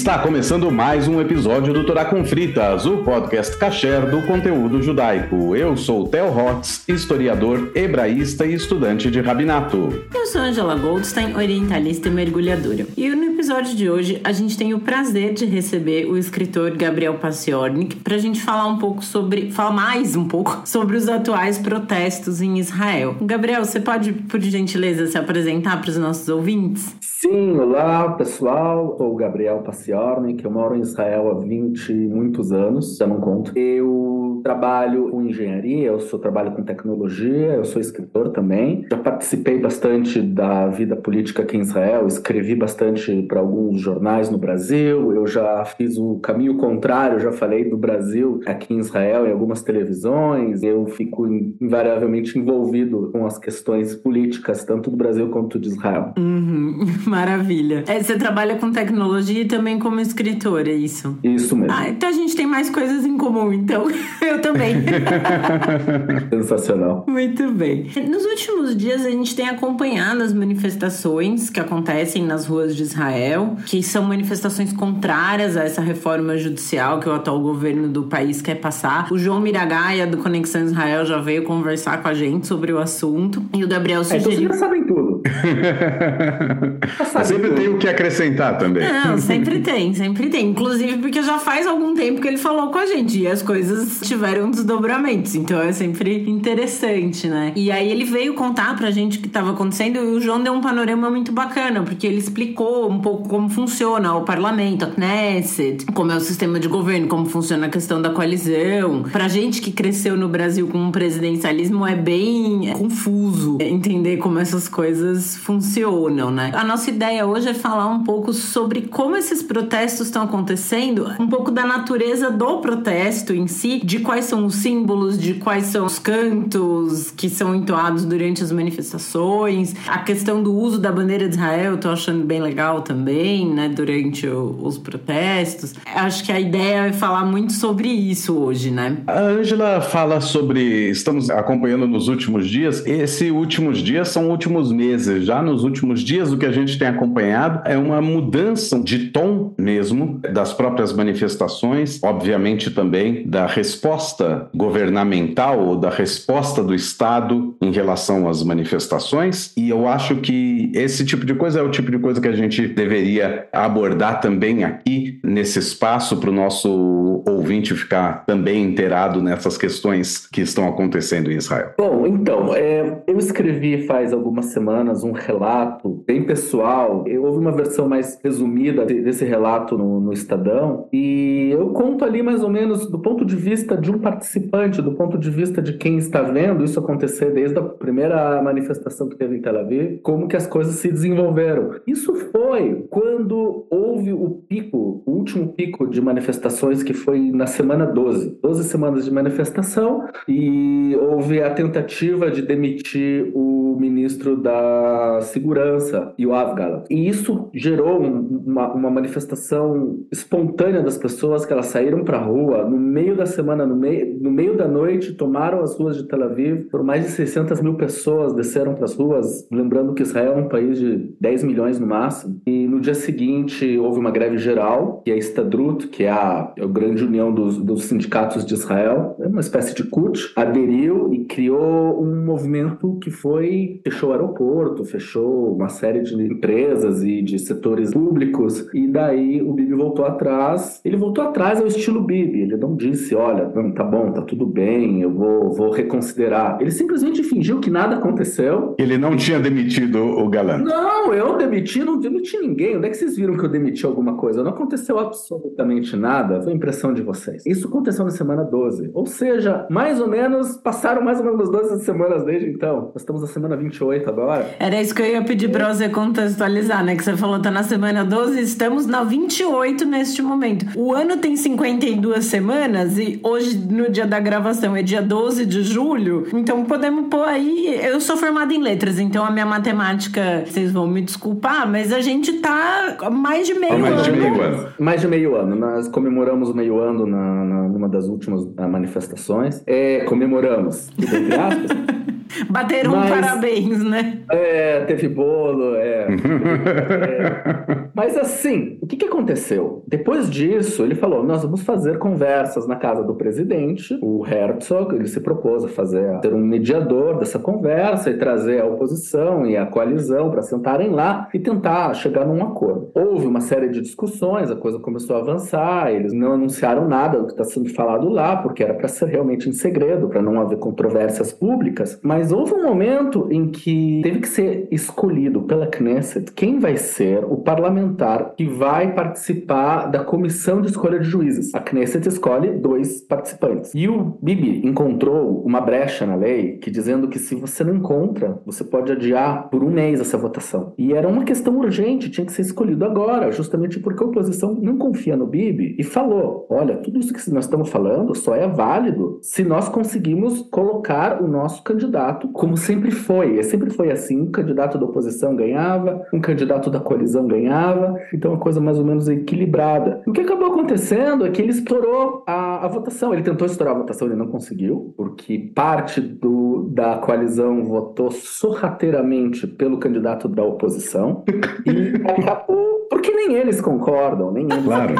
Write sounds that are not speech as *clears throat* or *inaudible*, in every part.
Está começando mais um episódio do Torá com Fritas, o podcast kasher do conteúdo judaico. Eu sou Theo Hotz, historiador, hebraísta e estudante de rabinato. Eu sou Angela Goldstein, orientalista e mergulhadora. E episódio de hoje a gente tem o prazer de receber o escritor Gabriel Paciornik para a gente falar um pouco sobre, falar mais um pouco *laughs* sobre os atuais protestos em Israel. Gabriel, você pode, por gentileza, se apresentar para os nossos ouvintes? Sim, olá pessoal, sou o Gabriel Paciornik, eu moro em Israel há 20 e muitos anos, já não conto. Eu trabalho com engenharia, eu sou, trabalho com tecnologia, eu sou escritor também. Já participei bastante da vida política aqui em Israel, escrevi bastante para alguns jornais no Brasil, eu já fiz o caminho contrário, já falei do Brasil aqui em Israel em algumas televisões, eu fico invariavelmente envolvido com as questões políticas, tanto do Brasil quanto de Israel. Uhum. *laughs* Maravilha. É, você trabalha com tecnologia e também como escritor, é isso? Isso mesmo. Ah, então a gente tem mais coisas em comum, então. *laughs* Eu também. *laughs* Sensacional. Muito bem. Nos últimos dias a gente tem acompanhado as manifestações que acontecem nas ruas de Israel, que são manifestações contrárias a essa reforma judicial que o atual governo do país quer passar. O João Miragaia, do Conexão Israel, já veio conversar com a gente sobre o assunto. E o Gabriel sugeriu. É, então vocês já sabem tudo. *laughs* sempre tem o que acrescentar também. Não, *laughs* sempre tem, sempre tem. Inclusive porque já faz algum tempo que ele falou com a gente e as coisas tiveram desdobramentos. Então é sempre interessante, né? E aí ele veio contar pra gente o que estava acontecendo e o João deu um panorama muito bacana, porque ele explicou um pouco como funciona o parlamento, a Knesset, como é o sistema de governo, como funciona a questão da coalizão. Pra gente que cresceu no Brasil com um presidencialismo é bem confuso entender como essas coisas funcionam, né? A nossa ideia hoje é falar um pouco sobre como esses protestos estão acontecendo, um pouco da natureza do protesto em si, de quais são os símbolos, de quais são os cantos que são entoados durante as manifestações, a questão do uso da bandeira de Israel, eu tô achando bem legal também, né, durante o, os protestos. Acho que a ideia é falar muito sobre isso hoje, né? A Ângela fala sobre, estamos acompanhando nos últimos dias, esses últimos dias são últimos meses, já nos últimos dias o que a gente tem acompanhado é uma mudança de tom mesmo das próprias manifestações, obviamente também da resposta governamental ou da resposta do Estado em relação às manifestações. E eu acho que esse tipo de coisa é o tipo de coisa que a gente deveria abordar também aqui nesse espaço para o nosso ouvinte ficar também inteirado nessas questões que estão acontecendo em Israel. Bom, então, é, eu escrevi faz algumas semanas um relato bem pessoal. Houve uma versão mais resumida desse relato no, no Estadão e eu conto ali mais ou menos do ponto de vista de um participante, do ponto de vista de quem está vendo isso acontecer desde a primeira manifestação que teve em Tel Aviv, como que as coisas se desenvolveram. Isso foi quando houve o pico, o último pico de manifestações que foi na semana 12. 12 semanas de manifestação e houve a tentativa de demitir o ministro da Segurança, Yoav Gallant. E isso gerou uma, uma manifestação espontânea das pessoas que elas saíram para a rua no meio da semana, no meio, no meio da noite, tomaram as ruas de Tel Aviv. Por mais de 600 mil pessoas desceram para as ruas, lembrando que Israel é um país de 10 milhões no máximo. E no dia seguinte houve uma greve geral, que é a Estadrut, que é a, é a grande união dos, dos sindicatos de Israel, é uma espécie de CUT, aderiu e criou um movimento que foi fechou o aeroporto, fechou uma série de empresas e de setores públicos, e daí o Bibi voltou atrás. Ele voltou atrás ao estilo Bibi, ele não disse, olha, tá bom, tá tudo bem, eu vou, vou reconsiderar. Ele simplesmente fingiu que nada aconteceu. Ele não tinha demitido o galã. Não, eu demiti, não demiti ninguém. Onde é que vocês viram que eu demiti alguma coisa? Não aconteceu absolutamente nada, foi impressão de vocês. Isso aconteceu na semana 12. Ou seja, mais ou menos, passaram mais ou menos 12 semanas desde então. Nós estamos na semana 28 agora. Era isso que eu ia pedir pra você contextualizar, né? Que você falou, tá na semana 12, estamos na 28 neste momento. O ano tem 52 semanas e hoje, no dia da gravação, é dia 12 de julho. Então podemos pôr aí. Eu sou formada em letras, então a minha matemática, vocês vão me desculpar, mas a gente tá mais de meio mais ano. De meio ano. Mais de meio ano. Nós comemoramos o meio ano na, na, numa das últimas manifestações. É, comemoramos, entre aspas. *laughs* *laughs* Bateram Mas- um parabéns, né? É, teve bolo, é. *laughs* é. Mas assim, o que, que aconteceu? Depois disso, ele falou: nós vamos fazer conversas na casa do presidente, o Herzog, ele se propôs a fazer a ser um mediador dessa conversa e trazer a oposição e a coalizão para sentarem lá e tentar chegar num acordo. Houve uma série de discussões, a coisa começou a avançar, eles não anunciaram nada do que está sendo falado lá, porque era para ser realmente em segredo, para não haver controvérsias públicas, mas houve um momento em que teve que ser escolhido pela Knesset quem vai ser o parlamentar que vai participar da comissão de escolha de juízes. A Knesset escolhe dois participantes. E o Bibi encontrou uma brecha na lei que dizendo que se você não encontra, você pode adiar por um mês essa votação. E era uma questão urgente, tinha que ser escolhido agora, justamente porque a oposição não confia no Bibi e falou: olha, tudo isso que nós estamos falando só é válido se nós conseguimos colocar o nosso candidato como sempre foi. E sempre foi assim: um candidato da oposição ganhava, um candidato da coalizão ganhava, então uma coisa mais ou menos equilibrada. O que acabou acontecendo é que ele estourou a, a votação. Ele tentou estourar a votação, ele não conseguiu, porque parte do, da coalizão votou sorrateiramente pelo candidato da oposição e acabou porque nem eles concordam, nem eles claro.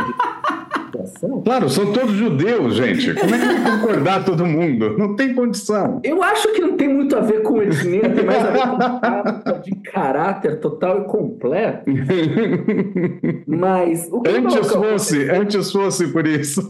Claro, são todos judeus, gente. Como é que vai concordar todo mundo? Não tem condição. Eu acho que não tem muito a ver com etnia, tem mais a ver com *laughs* de caráter total e completo. Mas o que antes fosse, antes fosse por isso.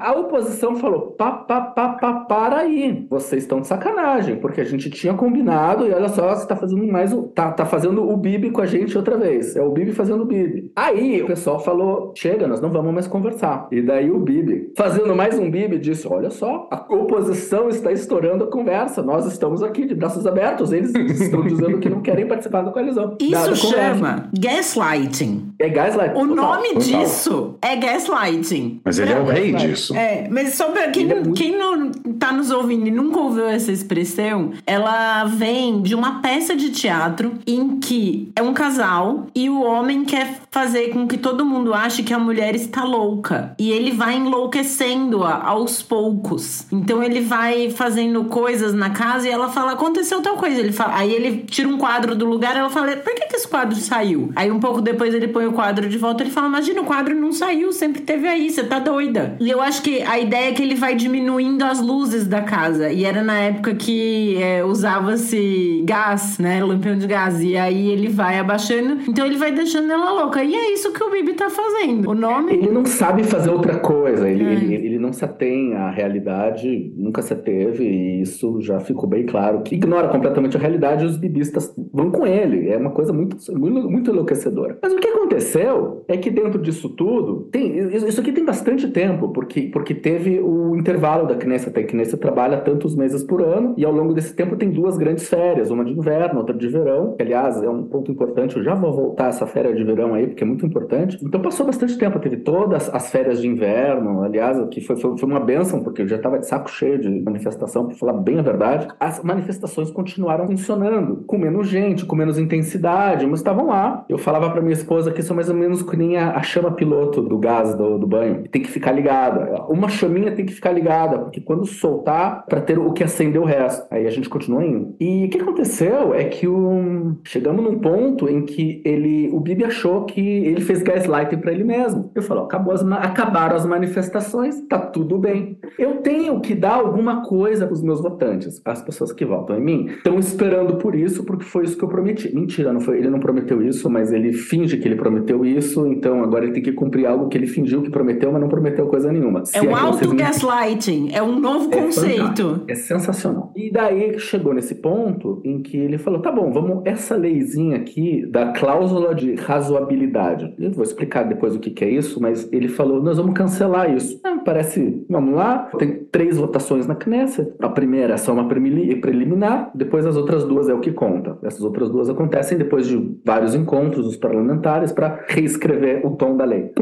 A oposição falou: pá, pá, pá, pá, para aí. Vocês estão de sacanagem, porque a gente tinha combinado e olha só, você tá fazendo mais o. Tá, tá fazendo o Bibi com a gente outra vez. É o Bibi fazendo o Bibi. Aí o pessoal falou: chega, nós não vamos mais conversar. E daí o Bibi, fazendo mais um Bibi, disse: Olha só, a oposição está estourando a conversa. Nós estamos aqui de braços abertos. Eles estão dizendo que não querem participar da coalizão. Isso chama gaslighting. É gaslighting. O total, nome total. disso é gaslighting. Mas ele é, é o rei disso. É, mas só pra quem, é muito... quem não tá nos ouvindo e nunca ouviu essa expressão, ela vem de uma peça de teatro em que é um casal e o homem quer fazer com que todo mundo ache que a mulher está louca e ele vai enlouquecendo-a aos poucos. Então ele vai fazendo coisas na casa e ela fala: aconteceu tal coisa. Ele fala, aí ele tira um quadro do lugar ela fala: por que, que esse quadro saiu? Aí um pouco depois ele põe o quadro de volta ele fala: imagina, o quadro não saiu, sempre teve aí, você tá doida. E eu acho que a ideia é que ele vai diminuindo as luzes da casa. E era na época que é, usava-se gás, né? Lampião de gás. E aí ele vai abaixando. Então ele vai deixando ela louca. E é isso que o Bibi tá fazendo. O nome. Ele não sabe fazer outra coisa. Ele, é. ele, ele, não se atém à realidade, nunca se ateve, e isso já ficou bem claro. Que ignora completamente a realidade e os bibistas vão com ele. É uma coisa muito, muito, muito enlouquecedora. Mas o que aconteceu é que dentro disso tudo, tem, isso aqui tem bastante tempo, porque, porque teve o intervalo da Knesset. A Knesset trabalha tantos meses por ano, e ao longo desse tempo tem duas grandes férias, uma de inverno, outra de verão, que aliás é um ponto importante, eu já vou voltar essa férias de verão aí, porque é muito importante. Então passou bastante tempo, teve todas as férias férias de inverno, aliás, que foi, foi, foi uma benção, porque eu já estava de saco cheio de manifestação, para falar bem a verdade. As manifestações continuaram funcionando, com menos gente, com menos intensidade, mas estavam lá. Eu falava para minha esposa que são mais ou menos que nem a, a chama piloto do gás do, do banho, tem que ficar ligada. Uma chaminha tem que ficar ligada, porque quando soltar, para ter o que acender o resto. Aí a gente continua indo. E o que aconteceu é que o... chegamos num ponto em que ele, o Bibi achou que ele fez gaslighting para ele mesmo. Eu falo, acabou as, acabaram as manifestações, tá tudo bem. Eu tenho que dar alguma coisa para os meus votantes. As pessoas que votam em mim estão esperando por isso, porque foi isso que eu prometi. Mentira, não foi, ele não prometeu isso, mas ele finge que ele prometeu isso, então agora ele tem que cumprir algo que ele fingiu que prometeu, mas não prometeu coisa nenhuma. É um auto-gaslighting, é um novo é conceito. É, é sensacional. E daí chegou nesse ponto em que ele falou: tá bom, vamos, essa leizinha aqui da cláusula de razoabilidade. Eu vou explicar depois o que, que é isso, mas ele falou: nós vamos cancelar isso. Ah, parece, vamos lá, tem três votações na Knesset. A primeira é só uma preliminar, depois as outras duas é o que conta. Essas outras duas acontecem depois de vários encontros dos parlamentares para reescrever o tom da lei.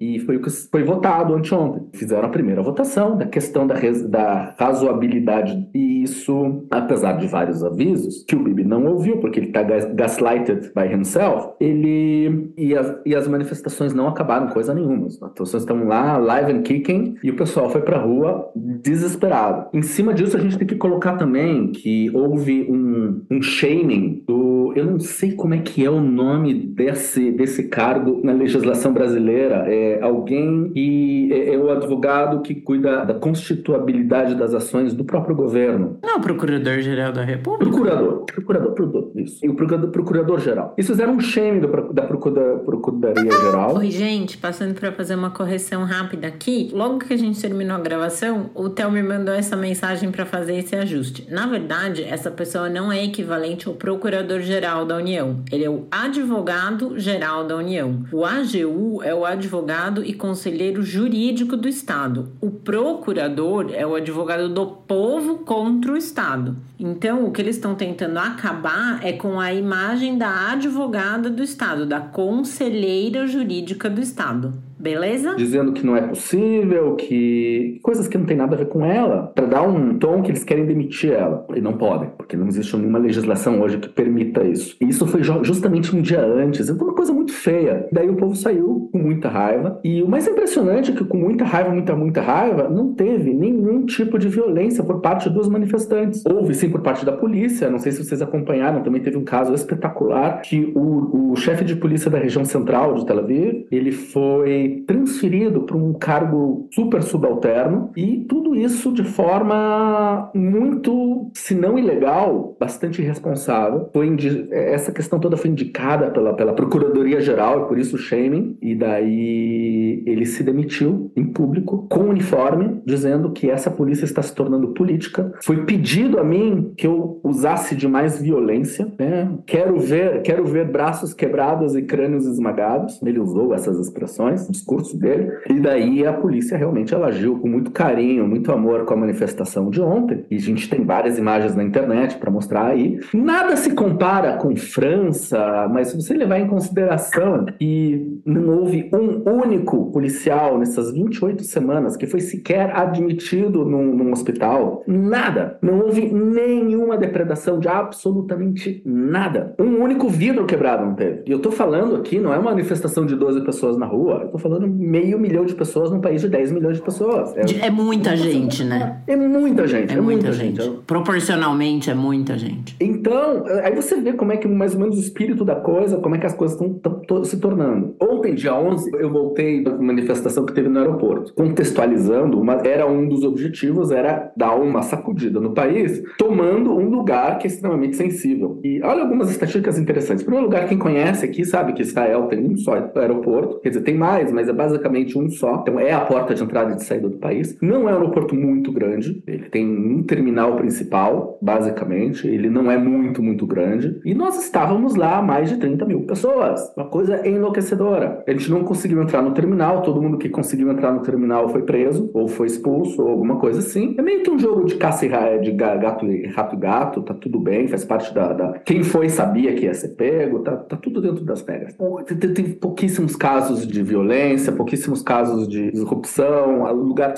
E foi o que foi votado anteontem. Fizeram a primeira votação da questão da, da razoabilidade. E isso, apesar de vários avisos, que o Bibi não ouviu, porque ele está gaslighted by himself, ele. E as, e as manifestações não acabaram coisa nenhuma. As estão lá, live and kicking, e o pessoal foi pra rua desesperado. Em cima disso, a gente tem que colocar também que houve um, um shaming do eu não sei como é que é o nome desse, desse cargo na legislação brasileira. É alguém que é, é o advogado que cuida da constituabilidade das ações do próprio governo. Não, o Procurador-Geral da República. Procurador. Procurador, procurador, isso. E o Procurador-Geral. Isso fizeram um shame da Procuradoria-Geral. Oi, gente, passando para fazer uma correção rápida aqui. Logo que a gente terminou a gravação, o Theo me mandou essa mensagem para fazer esse ajuste. Na verdade, essa pessoa não é equivalente ao Procurador-Geral da União. Ele é o Advogado-Geral da União. O AGU é o advogado e conselheiro jurídico do Estado. O procurador é o advogado do povo contra o Estado. Então, o que eles estão tentando acabar é com a imagem da advogada do Estado, da conselheira jurídica do Estado. Beleza? Dizendo que não é possível, que. coisas que não tem nada a ver com ela, para dar um tom que eles querem demitir ela. E não podem, porque não existe nenhuma legislação hoje que permita isso. E isso foi justamente um dia antes. Então, uma coisa muito feia. Daí o povo saiu com muita raiva. E o mais impressionante é que, com muita raiva, muita, muita raiva, não teve nenhum tipo de violência por parte dos manifestantes. Houve sim por parte da polícia, não sei se vocês acompanharam, também teve um caso espetacular que o, o chefe de polícia da região central de Tel Aviv, ele foi transferido para um cargo super subalterno e tudo isso de forma muito, se não ilegal, bastante irresponsável. Foi essa questão toda foi indicada pela, pela Procuradoria Geral e por isso o shaming e daí ele se demitiu em público com uniforme dizendo que essa polícia está se tornando política. Foi pedido a mim que eu usasse de mais violência, né? Quero ver, quero ver braços quebrados e crânios esmagados. Ele usou essas expressões discurso dele. E daí a polícia realmente ela agiu com muito carinho, muito amor com a manifestação de ontem. E a gente tem várias imagens na internet para mostrar aí. Nada se compara com França, mas se você levar em consideração que não houve um único policial nessas 28 semanas que foi sequer admitido num, num hospital, nada. Não houve nenhuma depredação de absolutamente nada. Um único vidro quebrado não teve. E eu tô falando aqui, não é uma manifestação de 12 pessoas na rua, eu tô falando falando meio milhão de pessoas num país de 10 milhões de pessoas. É, é muita gente, né? É muita gente. É, é muita, muita, gente. gente. Proporcionalmente é muita gente. Então, aí você vê como é que mais ou menos o espírito da coisa, como é que as coisas estão se tornando. Ontem, dia 11, eu voltei da manifestação que teve no aeroporto. Contextualizando, uma, era um dos objetivos, era dar uma sacudida no país, tomando um lugar que é extremamente sensível. E olha algumas estatísticas interessantes. Em primeiro lugar, quem conhece aqui sabe que Israel tem um só aeroporto, quer dizer, tem mais, mas é basicamente um só. Então é a porta de entrada e de saída do país. Não é um aeroporto muito grande. Ele tem um terminal principal, basicamente. Ele não é muito, muito grande. E nós estávamos lá mais de 30 mil pessoas. Uma coisa enlouquecedora. A gente não conseguiu entrar no terminal. Todo mundo que conseguiu entrar no terminal foi preso, ou foi expulso, ou alguma coisa assim. É meio que um jogo de caça e de gato e rato e gato. Tá tudo bem, faz parte da, da... Quem foi sabia que ia ser pego. Tá, tá tudo dentro das regras. Tem, tem pouquíssimos casos de violência violência, pouquíssimos casos de corrupção, o lugar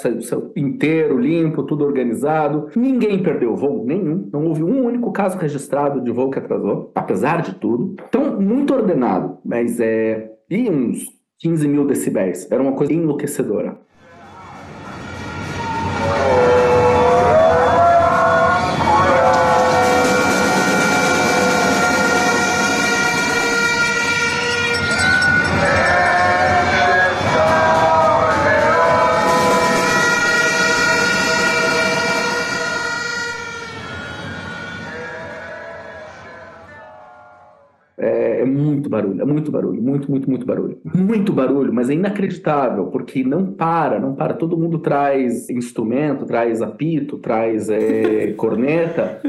inteiro, limpo, tudo organizado. Ninguém perdeu voo, nenhum. Não houve um único caso registrado de voo que atrasou, apesar de tudo. Então, muito ordenado, mas é. E uns 15 mil decibéis. Era uma coisa enlouquecedora. Barulho, é muito barulho, muito, muito, muito barulho. Muito barulho, mas é inacreditável, porque não para, não para. Todo mundo traz instrumento, traz apito, traz é, *laughs* corneta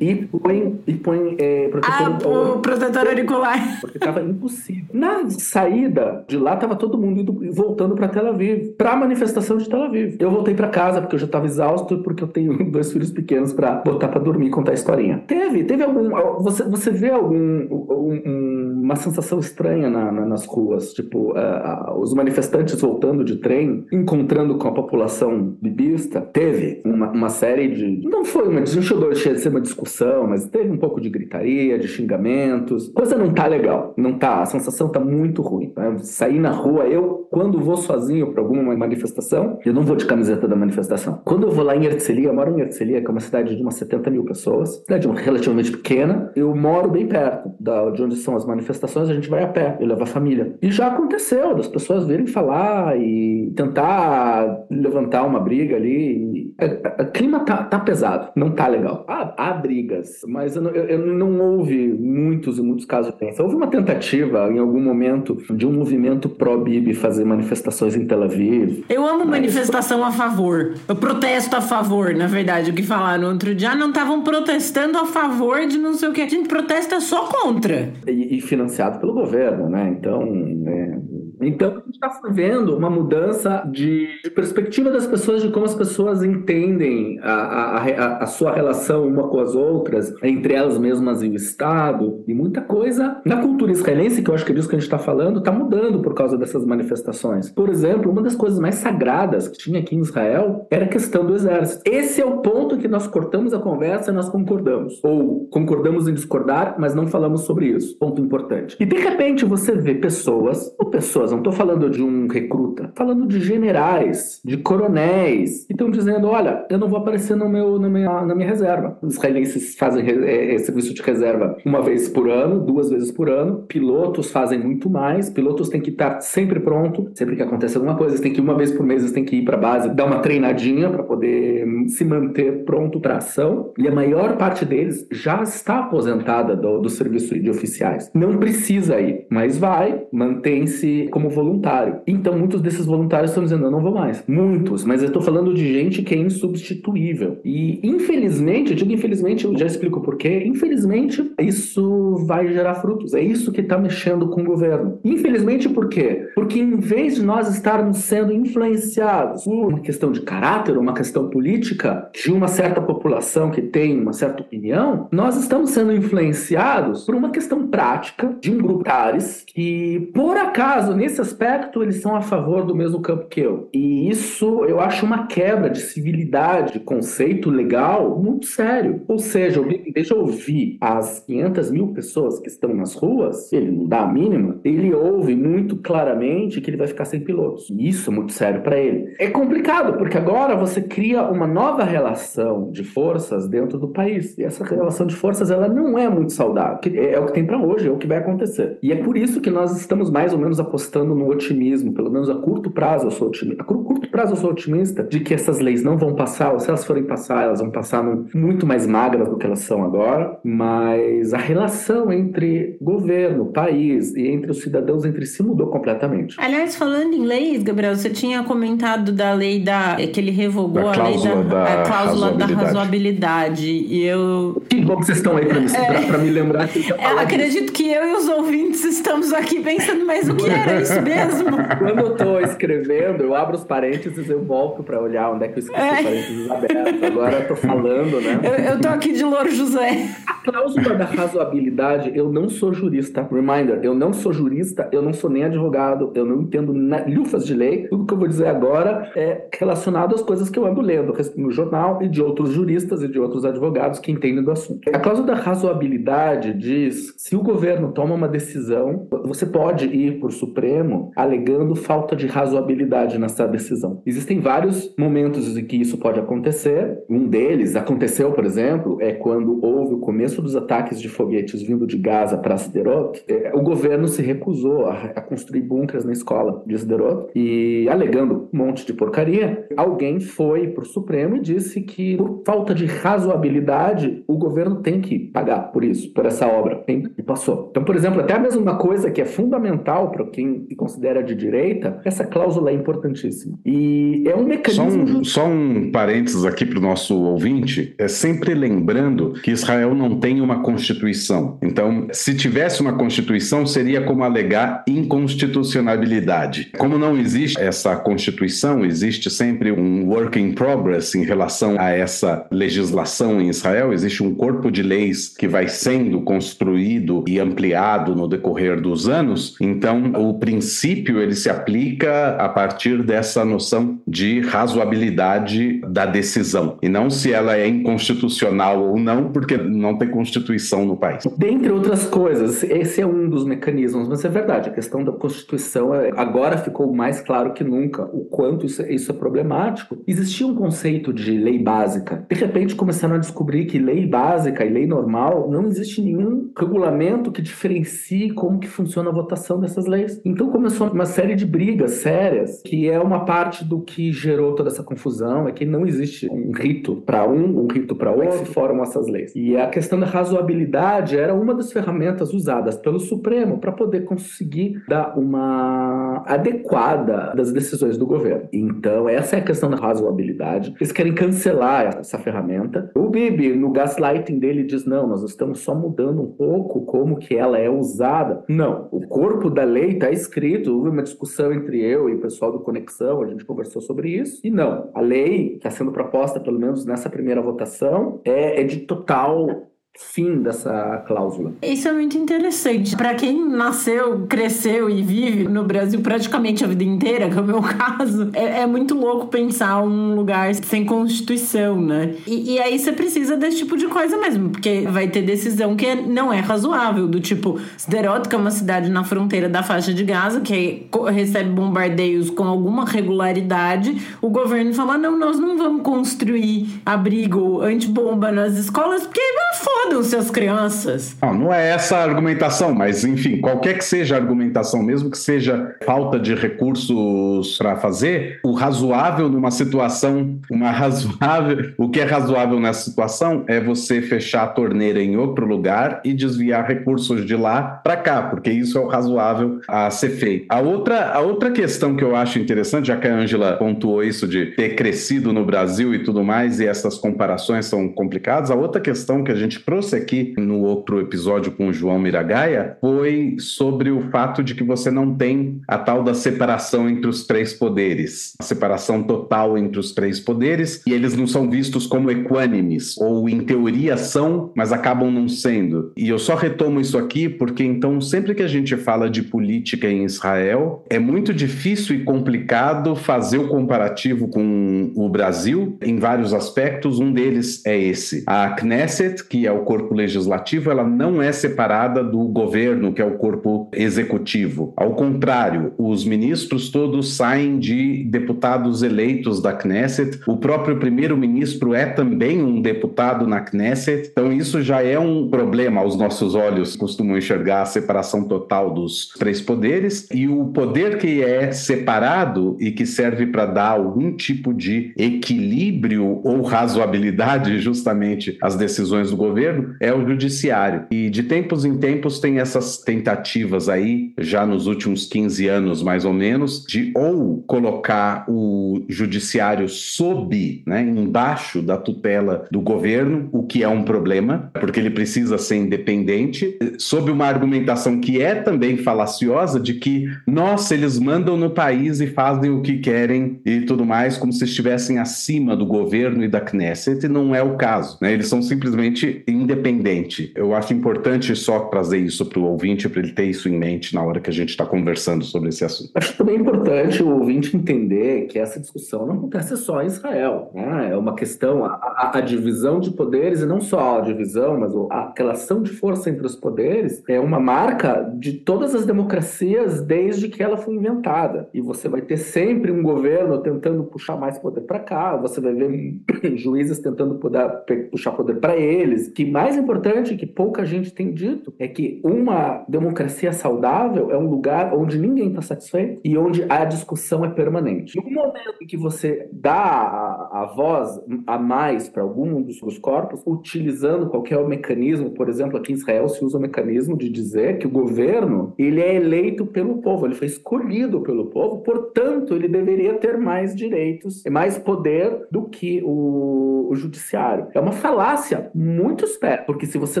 e põe, e põe é, protetor, ah, o protetor auricular. Porque tava impossível. Na saída de lá, tava todo mundo indo, voltando para Tel Aviv, pra manifestação de Tel Aviv. Eu voltei para casa porque eu já tava exausto, porque eu tenho *laughs* dois filhos pequenos para botar para dormir e contar a historinha. Teve, teve algum. Você, você vê algum. Um, um, uma sensação estranha na, na, nas ruas. Tipo, uh, os manifestantes voltando de trem, encontrando com a população bibista. Teve uma, uma série de. Não foi uma. Não chegou a ser uma discussão, mas teve um pouco de gritaria, de xingamentos. Coisa não tá legal. Não tá. A sensação tá muito ruim. Né? Sair na rua, eu Quando vou sozinho para alguma manifestação, eu não vou de camiseta da manifestação. Quando eu vou lá em Herzliya, eu moro em Herzliya, que é uma cidade de umas 70 mil pessoas, cidade relativamente pequena, eu moro bem perto da, de onde são as manifestações, a gente vai a pé, eu levo a família. E já aconteceu das pessoas virem falar e tentar levantar uma briga ali. O clima tá, tá pesado, não tá legal. Há, há brigas, mas eu não, eu, eu não houve muitos e muitos casos de. Houve uma tentativa em algum momento de um movimento pró-Bibi fazer manifestações em Tel Aviv. Eu amo manifestação a favor. Eu protesto a favor, na verdade. O que falaram outro dia, não estavam protestando a favor de não sei o que. A gente protesta só contra. E, e financiado pelo governo, né? Então, é, então, a gente está vendo uma mudança de, perspectiva das pessoas, de como as pessoas entendem a, a, a, a, sua relação uma com as outras, entre elas mesmas e o Estado, e muita coisa na cultura israelense, que eu acho que é disso que a gente está falando, está mudando por causa dessas manifestações. Por exemplo, uma das coisas mais sagradas que tinha aqui em Israel era a questão do exército. Esse é o ponto que nós cortamos a conversa e nós concordamos. Ou concordamos em discordar, mas não falamos sobre isso. Ponto importante. E de repente você vê pessoas, ou pessoas não estou falando de um recruta, falando de generais, de coronéis, que estão dizendo: olha, eu não vou aparecer no meu, na, minha, na minha reserva. Os israelenses fazem é, é, serviço de reserva uma vez por ano, duas vezes por ano, pilotos fazem muito mais, pilotos têm que estar sempre pronto, sempre que acontece alguma coisa, eles têm que uma vez por mês, eles têm que ir para a base, dar uma treinadinha para poder se manter pronto para ação, e a maior parte deles já está aposentada do, do serviço de oficiais. Não precisa ir, mas vai, mantém-se como voluntário. Então, muitos desses voluntários estão dizendo: eu não vou mais. Muitos, mas eu estou falando de gente que é insubstituível. E, infelizmente, eu digo infelizmente, eu já explico por quê. Infelizmente, isso vai gerar frutos. É isso que está mexendo com o governo. Infelizmente, por quê? Porque em vez de nós estarmos sendo influenciados por uma questão de caráter, uma questão política, de uma certa população que tem uma certa opinião, nós estamos sendo influenciados por uma questão prática de um grupo de que, por acaso, nesse aspecto, eles são a favor do mesmo campo que eu. E isso eu acho uma quebra de civilidade, conceito legal, muito sério. Ou seja, deixa eu ouvir as 500 mil pessoas que estão nas ruas, ele não dá a mínima, ele ouve muito claramente que ele vai ficar sem pilotos. E isso é muito sério para ele. É complicado, porque agora você cria uma nova relação de forças dentro do país. E essa relação de forças, ela não é muito saudável. É o que tem para hoje, é o que vai acontecer. E é por isso que nós estamos mais ou menos apostando apostando no otimismo, pelo menos a curto prazo eu sou otimista. A curto prazo eu sou otimista de que essas leis não vão passar, ou se elas forem passar, elas vão passar muito mais magras do que elas são agora, mas a relação entre governo, país e entre os cidadãos entre si mudou completamente. Aliás, falando em leis, Gabriel, você tinha comentado da lei da que ele revogou a lei da, da a cláusula razoabilidade. da razoabilidade e eu que bom que vocês estão aí para me, é, me lembrar que eu é, acredito que eu e os ouvintes estamos aqui pensando, mas o que era isso mesmo? *laughs* Quando eu tô escrevendo, eu abro os parênteses, eu volto para olhar onde é que eu esqueci é. os parênteses abertos. Agora eu tô falando, né? Eu, eu tô aqui de Louro José. A cláusula da razoabilidade, eu não sou jurista. Reminder, eu não sou jurista, eu não sou nem advogado, eu não entendo lufas de lei. Tudo que eu vou dizer agora é relacionado às coisas que eu ando lendo no jornal e de outros juristas e de outros advogados que entendem do assunto. A cláusula da razoabilidade diz se o governo toma uma decisão, você pode ir por Supremo Supremo alegando falta de razoabilidade nessa decisão. Existem vários momentos em que isso pode acontecer. Um deles aconteceu, por exemplo, é quando houve o começo dos ataques de foguetes vindo de Gaza para Sderot. É, o governo se recusou a, construir bunkers na escola de Sderot e alegando um monte de porcaria, alguém foi para o Supremo e disse que por falta de razoabilidade o governo tem que pagar por isso, por essa obra. E passou. Então, por exemplo, até a mesma coisa que é fundamental para quem que considera de direita, essa cláusula é importantíssima. E é um mecanismo. Só um, só um parênteses aqui para o nosso ouvinte: é sempre lembrando que Israel não tem uma constituição. Então, se tivesse uma constituição, seria como alegar inconstitucionalidade. Como não existe essa constituição, existe sempre um work in progress em relação a essa legislação em Israel, existe um corpo de leis que vai sendo construído e ampliado no decorrer dos anos. Então, o princípio princípio, ele se aplica a partir dessa noção de razoabilidade da decisão, e não se ela é inconstitucional ou não, porque não tem constituição no país. Dentre outras coisas, esse é um dos mecanismos, mas é verdade, a questão da Constituição é, agora ficou mais claro que nunca o quanto isso, é, isso é problemático. Existia um conceito de lei básica. De repente começaram a descobrir que lei básica e lei normal não existe nenhum regulamento que diferencie como que funciona a votação dessas leis. Então começou uma série de brigas sérias, que é uma parte do que gerou toda essa confusão, é que não existe um rito para um, um rito para outro, se formam essas leis. E a questão da razoabilidade era uma das ferramentas usadas pelo Supremo para poder conseguir dar uma adequada das decisões do governo. Então, essa é a questão da razoabilidade. Eles querem cancelar essa ferramenta. O Bibi, no gaslighting dele, diz: não, nós estamos só mudando um pouco como que ela é usada. Não, o corpo da lei está escrito, houve uma discussão entre eu e o pessoal do Conexão, a gente conversou sobre isso, e não, a lei que está sendo proposta, pelo menos nessa primeira votação, é, é de total fim dessa cláusula. Isso é muito interessante. Para quem nasceu, cresceu e vive no Brasil praticamente a vida inteira, *laughs* que é o meu caso, é, é muito louco pensar um lugar sem constituição, né? E, e, aí você precisa desse tipo de coisa mesmo, porque vai ter decisão que não é razoável, do tipo, Sderot, que é uma cidade na fronteira da faixa de Gaza, que recebe bombardeios com alguma regularidade, o governo fala, não, nós não vamos construir abrigo antibomba nas escolas, porque é foda fodam-se as crianças. Não, não é essa a argumentação, mas enfim, qualquer que seja a argumentação, mesmo que seja falta de recursos para fazer, o razoável numa situação, uma razoável, o que é razoável nessa situação é você fechar a torneira em outro lugar e desviar recursos de lá para cá, porque isso é o razoável a ser feito. A outra, a outra questão que eu acho interessante, já que a Ângela pontuou isso de ter crescido no Brasil e tudo mais, e essas comparações são complicadas, a outra questão que a gente trouxe aqui no outro episódio com o João Miragaia foi sobre o fato de que você não tem a tal da separação entre os três poderes, a separação total entre os três poderes, e eles não são vistos como equânimes, ou em teoria são, mas acabam não sendo. E eu só retomo isso aqui porque então sempre que a gente fala de política em Israel, é muito difícil e complicado fazer o comparativo com o Brasil em vários aspectos. Um deles é esse. A Knesset, que é o corpo legislativo, ela não é separada do governo, que é o corpo executivo. Ao contrário, os ministros todos saem de deputados eleitos da Knesset. O próprio primeiro-ministro é também um deputado na Knesset. Então, isso já é um problema aos nossos olhos. Costumam enxergar a separação total dos três poderes. E o poder que é separado e que serve para dar algum tipo de equilíbrio ou razoabilidade, *laughs* justamente, às decisões do governo governo é o judiciário. E de tempos em tempos tem essas tentativas aí, já nos últimos 15 anos mais ou menos, de ou colocar o judiciário sob, né, embaixo da tutela do governo, o que é um problema, porque ele precisa ser independente, sob uma argumentação que é também falaciosa de que, nossa, eles mandam no país e fazem o que querem e tudo mais, como se estivessem acima do governo e da Knesset, e não é o caso. Né? Eles são simplesmente independente. Eu acho importante só trazer isso para o ouvinte, para ele ter isso em mente na hora que a gente está conversando sobre esse assunto. Acho também importante o ouvinte entender que essa discussão não acontece só em Israel. Né? É uma questão, a, a, divisão de poderes, e não só a divisão, mas a relação de força entre os poderes, é uma marca de todas as democracias desde que ela foi inventada. E você vai ter sempre um governo tentando puxar mais poder para cá, você vai ver *clears throat* juízes tentando poder, puxar poder para eles, que mais importante, que pouca gente tem dito, é que uma democracia saudável é um lugar onde ninguém está satisfeito e onde a discussão é permanente. No momento em que você dá a, a voz a mais para algum dos seus corpos, utilizando qualquer mecanismo, por exemplo, aqui em Israel se usa o mecanismo de dizer que o governo ele é eleito pelo povo, ele foi escolhido pelo povo, portanto ele deveria ter mais direitos, mais poder do que o, o judiciário. É uma falácia muito esperto, porque se você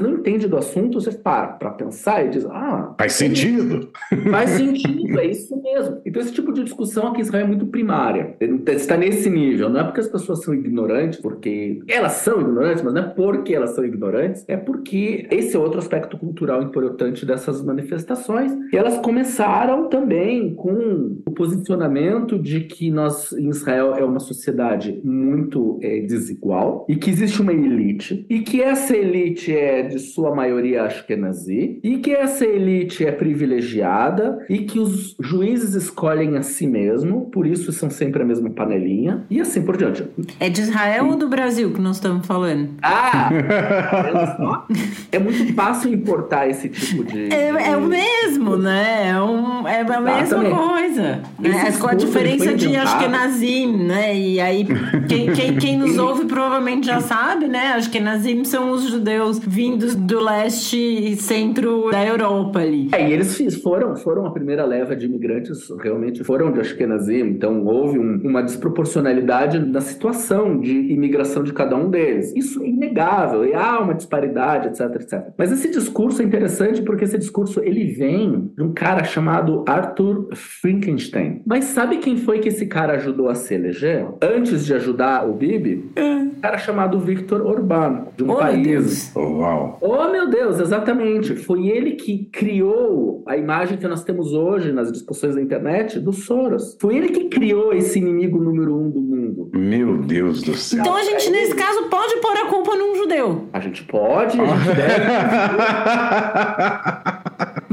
não entende do assunto, você para para pensar e diz: ah, faz sentido. Faz sentido, é isso mesmo. Então, esse tipo de discussão aqui em Israel é muito primária. Está nesse nível, não é porque as pessoas pessoas são ignorantes, porque elas são ignorantes, mas não é porque elas são ignorantes, é porque esse é outro aspecto cultural importante dessas manifestações. E elas começaram também com o posicionamento de que nós, em Israel, é uma sociedade muito é, desigual e que existe uma elite, e que essa elite é de sua maioria ashkenazi, e que essa elite é privilegiada, e que os juízes escolhem a si mesmo, por isso são sempre a mesma panelinha, e assim por diante. É de Israel e... ou do Brasil que nós estamos falando? Ah! *laughs* é muito fácil importar esse tipo de. É, é o mesmo, né? É, um, é a mesma coisa. Né? Com a diferença de Ashkenazim, né? E aí, quem, quem, quem nos *laughs* ouve provavelmente já sabe, né? Ashkenazim são os judeus vindos do leste e centro da Europa ali. É, e eles foram, foram a primeira leva de imigrantes, realmente foram de Ashkenazim, então houve um, uma desproporcionalidade na situação de imigração de cada um deles. Isso é inegável, e há uma disparidade, etc, etc. Mas esse discurso é interessante porque esse discurso ele vem de um cara chamado Arthur Frankenstein. Mas sabe quem foi que esse cara ajudou a se eleger? Antes de ajudar o Bibi? É. Um cara chamado Victor Orbán, de um oh, país. Oh, uau. Oh, meu Deus, exatamente. Foi ele que criou a imagem que nós temos hoje nas discussões da internet do Soros. Foi ele que criou esse inimigo número um do mundo. Meu Deus do céu. Então a gente, nesse caso, pode pôr a culpa num judeu. A gente pode, a gente *laughs* deve.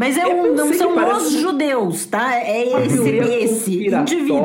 Mas é um, não são os judeus, tá? É esse, esse indivíduo.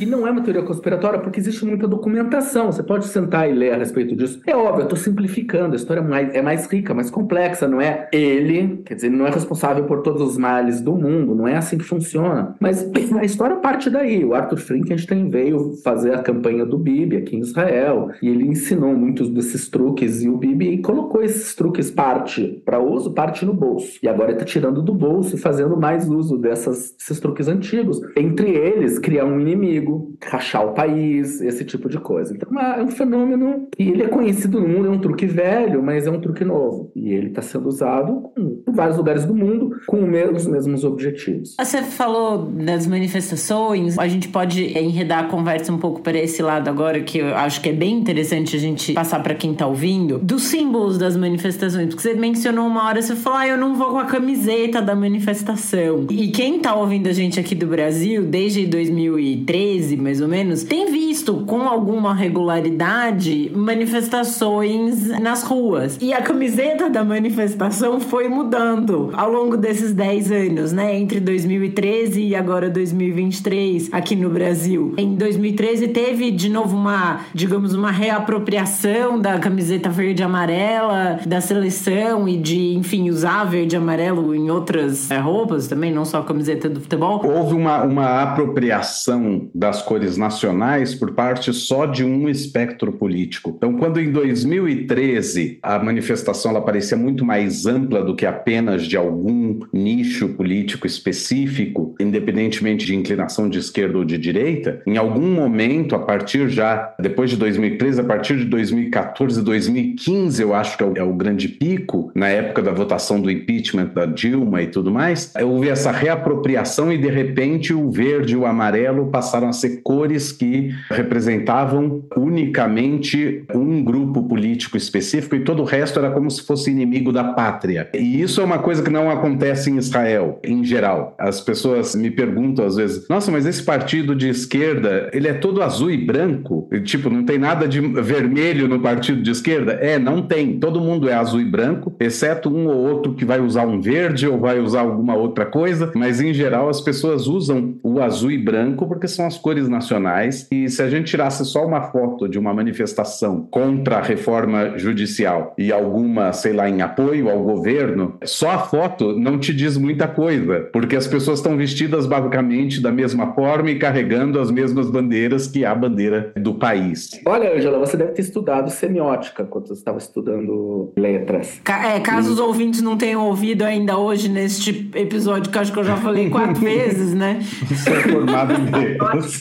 E não é uma teoria conspiratória porque existe muita documentação. Você pode sentar e ler a respeito disso. É óbvio, eu tô simplificando. A história é mais, é mais rica, mais complexa. Não é ele, quer dizer, ele não é responsável por todos os males do mundo. Não é assim que funciona. Mas *laughs* a história parte daí. O Arthur Frankenstein veio fazer a campanha do Bibi aqui em Israel. E ele ensinou muitos desses truques. E o Bibi colocou esses truques parte para uso, parte no bolso. E agora ele tá tirando tirando do bolso e fazendo mais uso dessas, desses truques antigos. Entre eles, criar um inimigo, rachar o país, esse tipo de coisa. Então é um fenômeno que ele é conhecido no mundo, é um truque velho, mas é um truque novo. E ele está sendo usado em vários lugares do mundo com os mesmos objetivos. Você falou das manifestações, a gente pode enredar a conversa um pouco para esse lado agora, que eu acho que é bem interessante a gente passar para quem está ouvindo, dos símbolos das manifestações, porque você mencionou uma hora, você falou, ah, eu não vou com a camiseta da manifestação. E quem tá ouvindo a gente aqui do Brasil, desde 2013, mais ou menos, tem visto com alguma regularidade manifestações nas ruas. E a camiseta da manifestação foi mudando ao longo desses 10 anos, né? Entre 2013 e agora 2023 aqui no Brasil. Em 2013 teve de novo uma, digamos, uma reapropriação da camiseta verde e amarela da seleção e de, enfim, usar verde e amarelo em outras é, roupas também, não só a camiseta do futebol. Houve uma, uma apropriação das cores nacionais por parte só de um espectro político. Então, quando em 2013 a manifestação ela parecia muito mais ampla do que apenas de algum nicho político específico, independentemente de inclinação de esquerda ou de direita, em algum momento, a partir já, depois de 2013, a partir de 2014, 2015, eu acho que é o, é o grande pico, na época da votação do impeachment da Dilma, Dilma e tudo mais, houve essa reapropriação e de repente o verde e o amarelo passaram a ser cores que representavam unicamente um grupo político específico e todo o resto era como se fosse inimigo da pátria. E isso é uma coisa que não acontece em Israel, em geral. As pessoas me perguntam às vezes: "Nossa, mas esse partido de esquerda, ele é todo azul e branco? E, tipo, não tem nada de vermelho no partido de esquerda?" É, não tem. Todo mundo é azul e branco, exceto um ou outro que vai usar um verde ou vai usar alguma outra coisa, mas em geral as pessoas usam o azul e branco porque são as cores nacionais. E se a gente tirasse só uma foto de uma manifestação contra a reforma judicial e alguma, sei lá, em apoio ao governo, só a foto não te diz muita coisa, porque as pessoas estão vestidas basicamente da mesma forma e carregando as mesmas bandeiras que a bandeira do país. Olha, Angela, você deve ter estudado semiótica quando você estava estudando letras. É, caso e... os ouvintes não tenham ouvido ainda hoje, hoje neste episódio, que acho que eu já falei quatro *laughs* vezes, né? Sou formado em *laughs* Deus.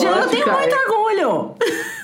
Já eu tenho muito orgulho.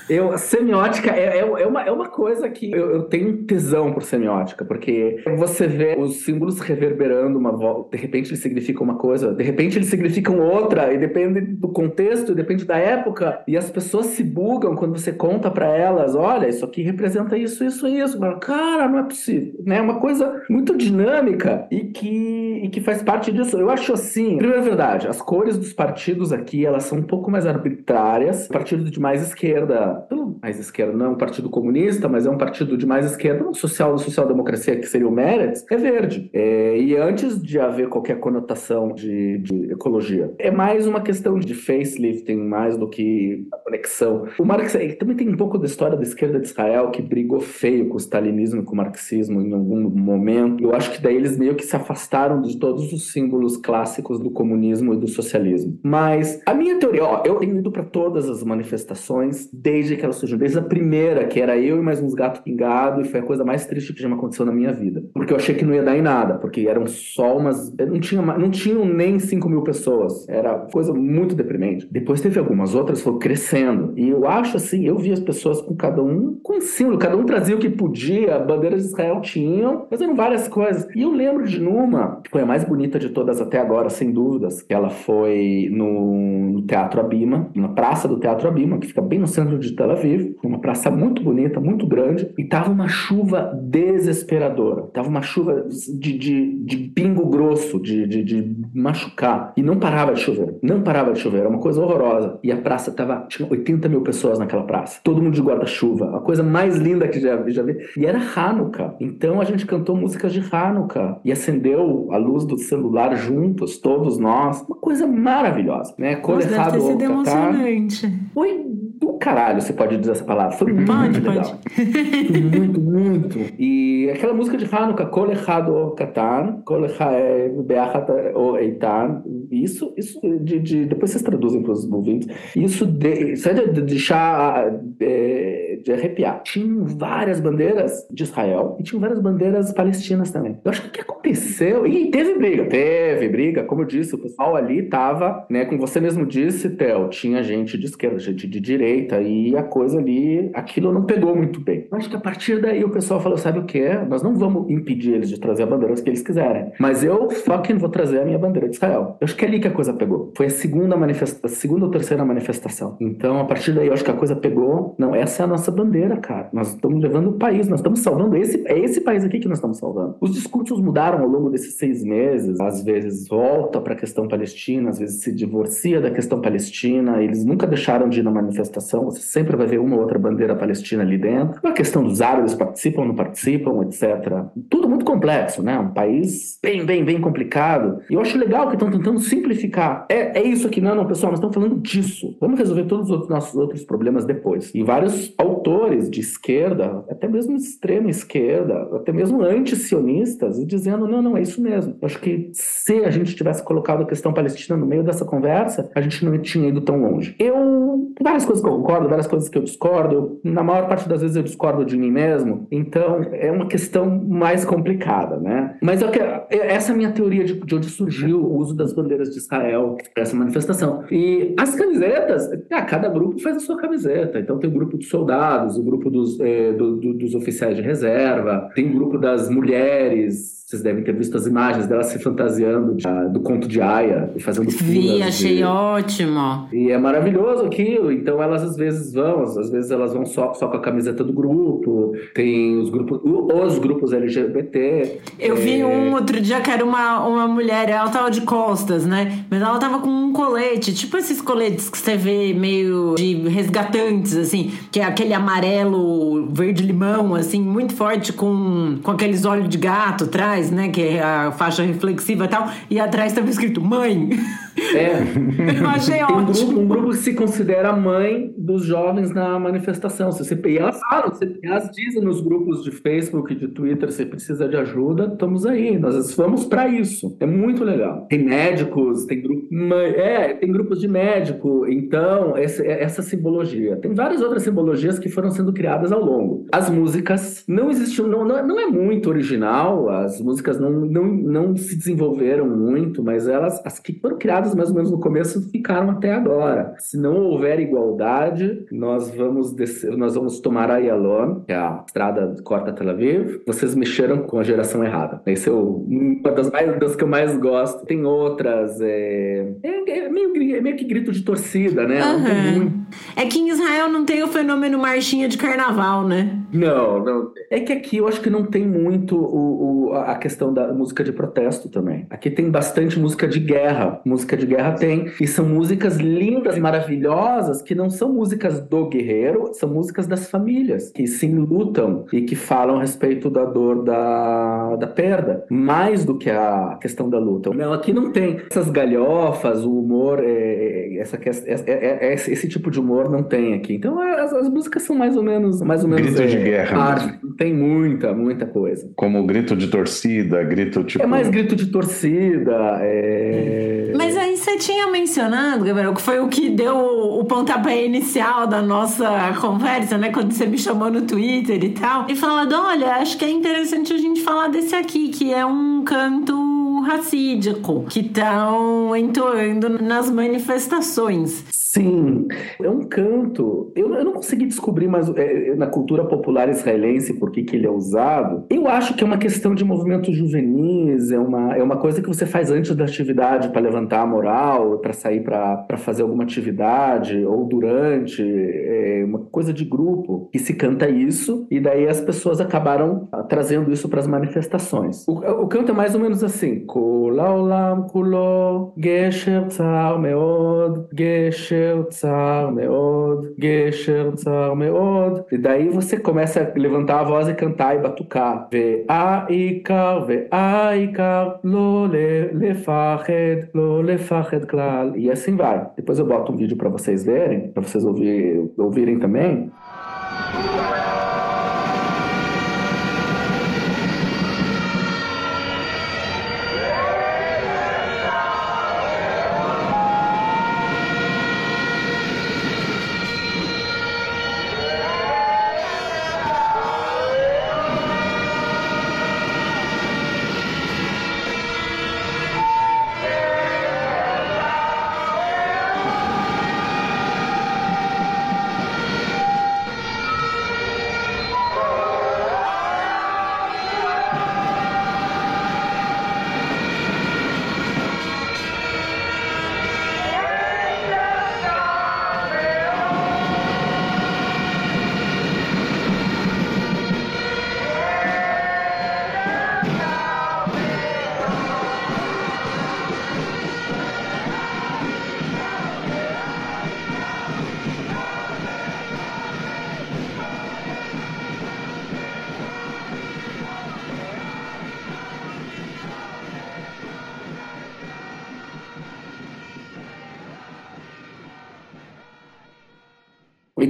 Eu, semiótica é, é, é, uma, é uma coisa que eu, eu tenho tesão por semiótica, porque você vê os símbolos reverberando uma volta, de repente eles significam uma coisa, de repente eles significam outra, e depende do contexto, depende da época, e as pessoas se bugam quando você conta para elas, olha, isso aqui representa isso, isso isso. Cara, não é possível. Né? É uma coisa muito dinâmica e que, e que faz parte disso. Eu acho assim, primeira verdade, as cores dos partidos aqui, elas são um pouco mais arbitrárias. Partido de mais esquerda, mais esquerda não é um partido comunista, mas é um partido de mais esquerda, um social, social-democracia, que seria o Meretz, é verde. É, e antes de haver qualquer conotação de, de, ecologia, é mais uma questão de facelifting, mais do que a conexão. O Marx também tem um pouco da história da esquerda de Israel, que brigou feio com o stalinismo e com o marxismo em algum momento. Eu acho que daí eles meio que se afastaram de todos os símbolos clássicos do comunismo e do socialismo. Mas a minha teoria, ó, eu tenho ido para todas as manifestações desde que elas surgiram, desde a primeira, que era eu e mais uns gatos pingados, e foi a coisa mais triste que já me aconteceu na minha vida. Porque eu achei que não ia dar em nada, porque eram só umas. Não, tinha, não tinham nem 5 mil pessoas. Era coisa muito deprimente. Depois teve algumas outras, foi crescendo. E eu acho assim, eu vi as pessoas com cada um com símbolo, cada um trazia o que podia, bandeiras de Israel tinham, fazendo várias coisas. E eu lembro de numa, que foi a mais bonita de todas até agora, sem dúvidas, que ela foi no, no Teatro Abima, na praça do Teatro Abima, que fica bem no centro de Tel Aviv, uma praça muito bonita, muito grande, e tava uma chuva desesperadora. Tava uma chuva de, de, de pingo grosso, de, de, de machucar. E não parava de chover. Não parava de chover. Era uma coisa horrorosa. E a praça tava. Tinha 80 mil pessoas naquela praça. Todo mundo de guarda-chuva. A coisa mais linda que já, já vi. E era Hanukkah. Então a gente cantou músicas de Hanukkah. E acendeu a luz do celular juntos, todos nós. Uma coisa maravilhosa, né? Coleçado deve ter sido emocionante. Foi do caralho, você pode dizer essa palavra. Foi muito pode, legal. Pode. muito, muito. E aquela música de Hanukkah, Kol Echad Katan, Kol Beachat Eitan, isso, isso de, de, depois vocês traduzem para os ouvintes, isso de, isso é de, deixar de, de arrepiar. Tinham várias bandeiras de Israel e tinham várias bandeiras palestinas também. Eu acho que o que aconteceu, e teve briga, teve briga, como eu disse, o pessoal ali tava, né, como você mesmo disse, Theo, tinha gente de esquerda, gente de direita, direita e a coisa ali, aquilo não pegou muito bem. Acho que a partir daí o pessoal falou: sabe o que? Nós não vamos impedir eles de trazer a bandeira que eles quiserem, mas eu fucking vou trazer a minha bandeira de Israel. Eu acho que é ali que a coisa pegou. Foi a segunda manifestação, segunda ou terceira manifestação. Então, a partir daí, eu acho que a coisa pegou. Não, essa é a nossa bandeira, cara. Nós estamos levando o país, nós estamos salvando esse, é esse país aqui que nós estamos salvando. Os discursos mudaram ao longo desses seis meses. Às vezes volta para a questão palestina, às vezes se divorcia da questão palestina. Eles nunca deixaram de ir na manifestação manifestação, você sempre vai ver uma ou outra bandeira palestina ali dentro. A questão dos árabes participam, não participam, etc. Tudo muito complexo, né? Um país bem, bem, bem complicado. E eu acho legal que estão tentando simplificar. É, é isso aqui, não, não, pessoal, nós estamos falando disso. Vamos resolver todos os nossos outros problemas depois. E vários autores de esquerda, até mesmo extrema esquerda, até mesmo anti-sionistas, dizendo, não, não, é isso mesmo. Eu acho que se a gente tivesse colocado a questão palestina no meio dessa conversa, a gente não tinha ido tão longe. Eu, várias coisas que eu concordo, várias coisas que eu discordo. Na maior parte das vezes eu discordo de mim mesmo. Então é uma questão mais complicada, né? Mas eu quero, essa é a minha teoria de, de onde surgiu o uso das bandeiras de Israel para essa manifestação. E as camisetas, ah, cada grupo faz a sua camiseta. Então tem o grupo dos soldados, o grupo dos, eh, do, do, dos oficiais de reserva, tem o grupo das mulheres vocês devem ter visto as imagens dela se fantasiando de, uh, do conto de Aya e fazendo Vi, achei de... ótimo. E é maravilhoso aquilo. Então elas às vezes vão, às vezes elas vão só, só com a camiseta do grupo. Tem os grupos, os grupos LGBT. Eu é... vi um outro dia que era uma, uma mulher, ela tava de costas, né? Mas ela tava com um colete, tipo esses coletes que você vê meio de resgatantes, assim, que é aquele amarelo, verde-limão, assim, muito forte, com, com aqueles olhos de gato atrás atrás, né? Que é a faixa reflexiva e tal. E atrás estava escrito mãe. É. Eu achei *laughs* Tem um grupo, um grupo que se considera mãe dos jovens na manifestação. Se você, e elas falam, elas dizem nos grupos de Facebook e de Twitter, você precisa de ajuda, estamos aí. Nós vamos para isso. É muito legal. Tem médicos, tem grupo, é, tem grupos de médico. Então, essa, essa simbologia. Tem várias outras simbologias que foram sendo criadas ao longo. As músicas não existiam, não, não é muito original, as músicas não, não, não se desenvolveram muito, mas elas, as que foram criadas mais ou menos no começo, ficaram até agora. Se não houver igualdade, nós vamos descer, nós vamos tomar Ayalon, que é a estrada que corta Tel Aviv. Vocês mexeram com a geração errada. Esse é o, uma das, mais, das que eu mais gosto. Tem outras, é, é, é meio, é meio que grito de torcida, né? Uhum. É que em Israel não tem o fenômeno marchinha de carnaval, né? Não, não. É que aqui eu acho que não tem muito o, o, a questão da música de protesto também. Aqui tem bastante música de guerra. Música de guerra tem. E são músicas lindas maravilhosas que não são músicas do guerreiro, são músicas das famílias, que se lutam e que falam a respeito da dor da, da perda, mais do que a questão da luta. Não, aqui não tem essas galhofas, o humor, é, essa, é, é, é, esse tipo de humor não tem aqui. Então as, as músicas são mais ou menos. Mais ou menos grito de guerra. tem muita, muita coisa. Como grito de torcida, grito tipo. É mais grito de torcida. É... Mas aí você tinha mencionado, Gabriel, que foi o que deu o pontapé inicial da nossa conversa, né? Quando você me chamou no Twitter e tal. E falando: olha, acho que é interessante a gente falar desse aqui, que é um canto racídico que estão entoando nas manifestações. Sim, é um canto. Eu, eu não consegui descobrir mais é, na cultura popular israelense por que, ele é usado. Eu acho que é uma questão de movimentos juvenis, é uma, é uma coisa que você faz antes da atividade para levantar a moral, para sair para fazer alguma atividade, ou durante, é uma coisa de grupo que se canta isso, e daí as pessoas acabaram trazendo isso para as manifestações. O, o canto é mais ou menos assim: כל העולם כולו גשר צר מאוד, גשר צר מאוד, גשר צר מאוד. E daí você começa a levantar a voz e cantar e batucar. והעיקר והעיקר לא לפחד, לא לפחד כלל. E assim vai. Depois eu boto um vídeo para vocês verem, para vocês ouvir, ouvirem também.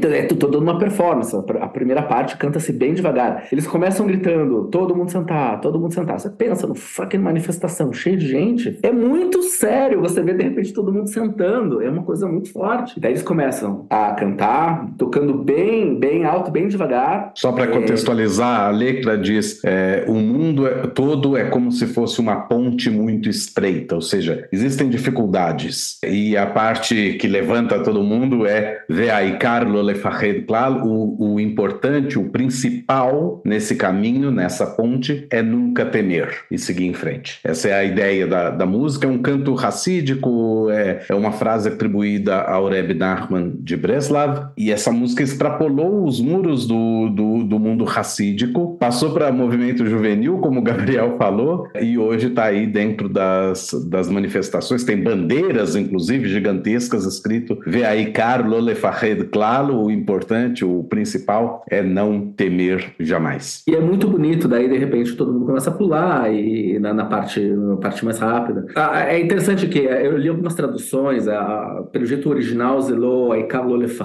É toda uma performance. A primeira parte canta-se bem devagar. Eles começam gritando: todo mundo sentar, todo mundo sentar. Você pensa no fucking manifestação cheia de gente. É muito sério você vê de repente todo mundo sentando. É uma coisa muito forte. Daí eles começam a cantar, tocando bem, bem alto, bem devagar. Só para é... contextualizar, a letra diz: é, o mundo é, todo é como se fosse uma ponte muito estreita, ou seja, existem dificuldades. E a parte que levanta todo mundo é Carlo Klal, o, o importante, o principal nesse caminho, nessa ponte, é nunca temer e seguir em frente. Essa é a ideia da, da música, é um canto racídico, é, é uma frase atribuída ao Rebbe Nachman de Breslav, e essa música extrapolou os muros do, do, do mundo racídico, passou para movimento juvenil, como o Gabriel falou, e hoje está aí dentro das, das manifestações, tem bandeiras, inclusive, gigantescas, escrito Veaikar Lolefahed Klal, o importante, o principal é não temer jamais. E é muito bonito, daí de repente todo mundo começa a pular e na, na parte, na parte mais rápida. Ah, é interessante que eh, eu li algumas traduções, a, pelo jeito original, Zelo Aikar Lo Lefahed,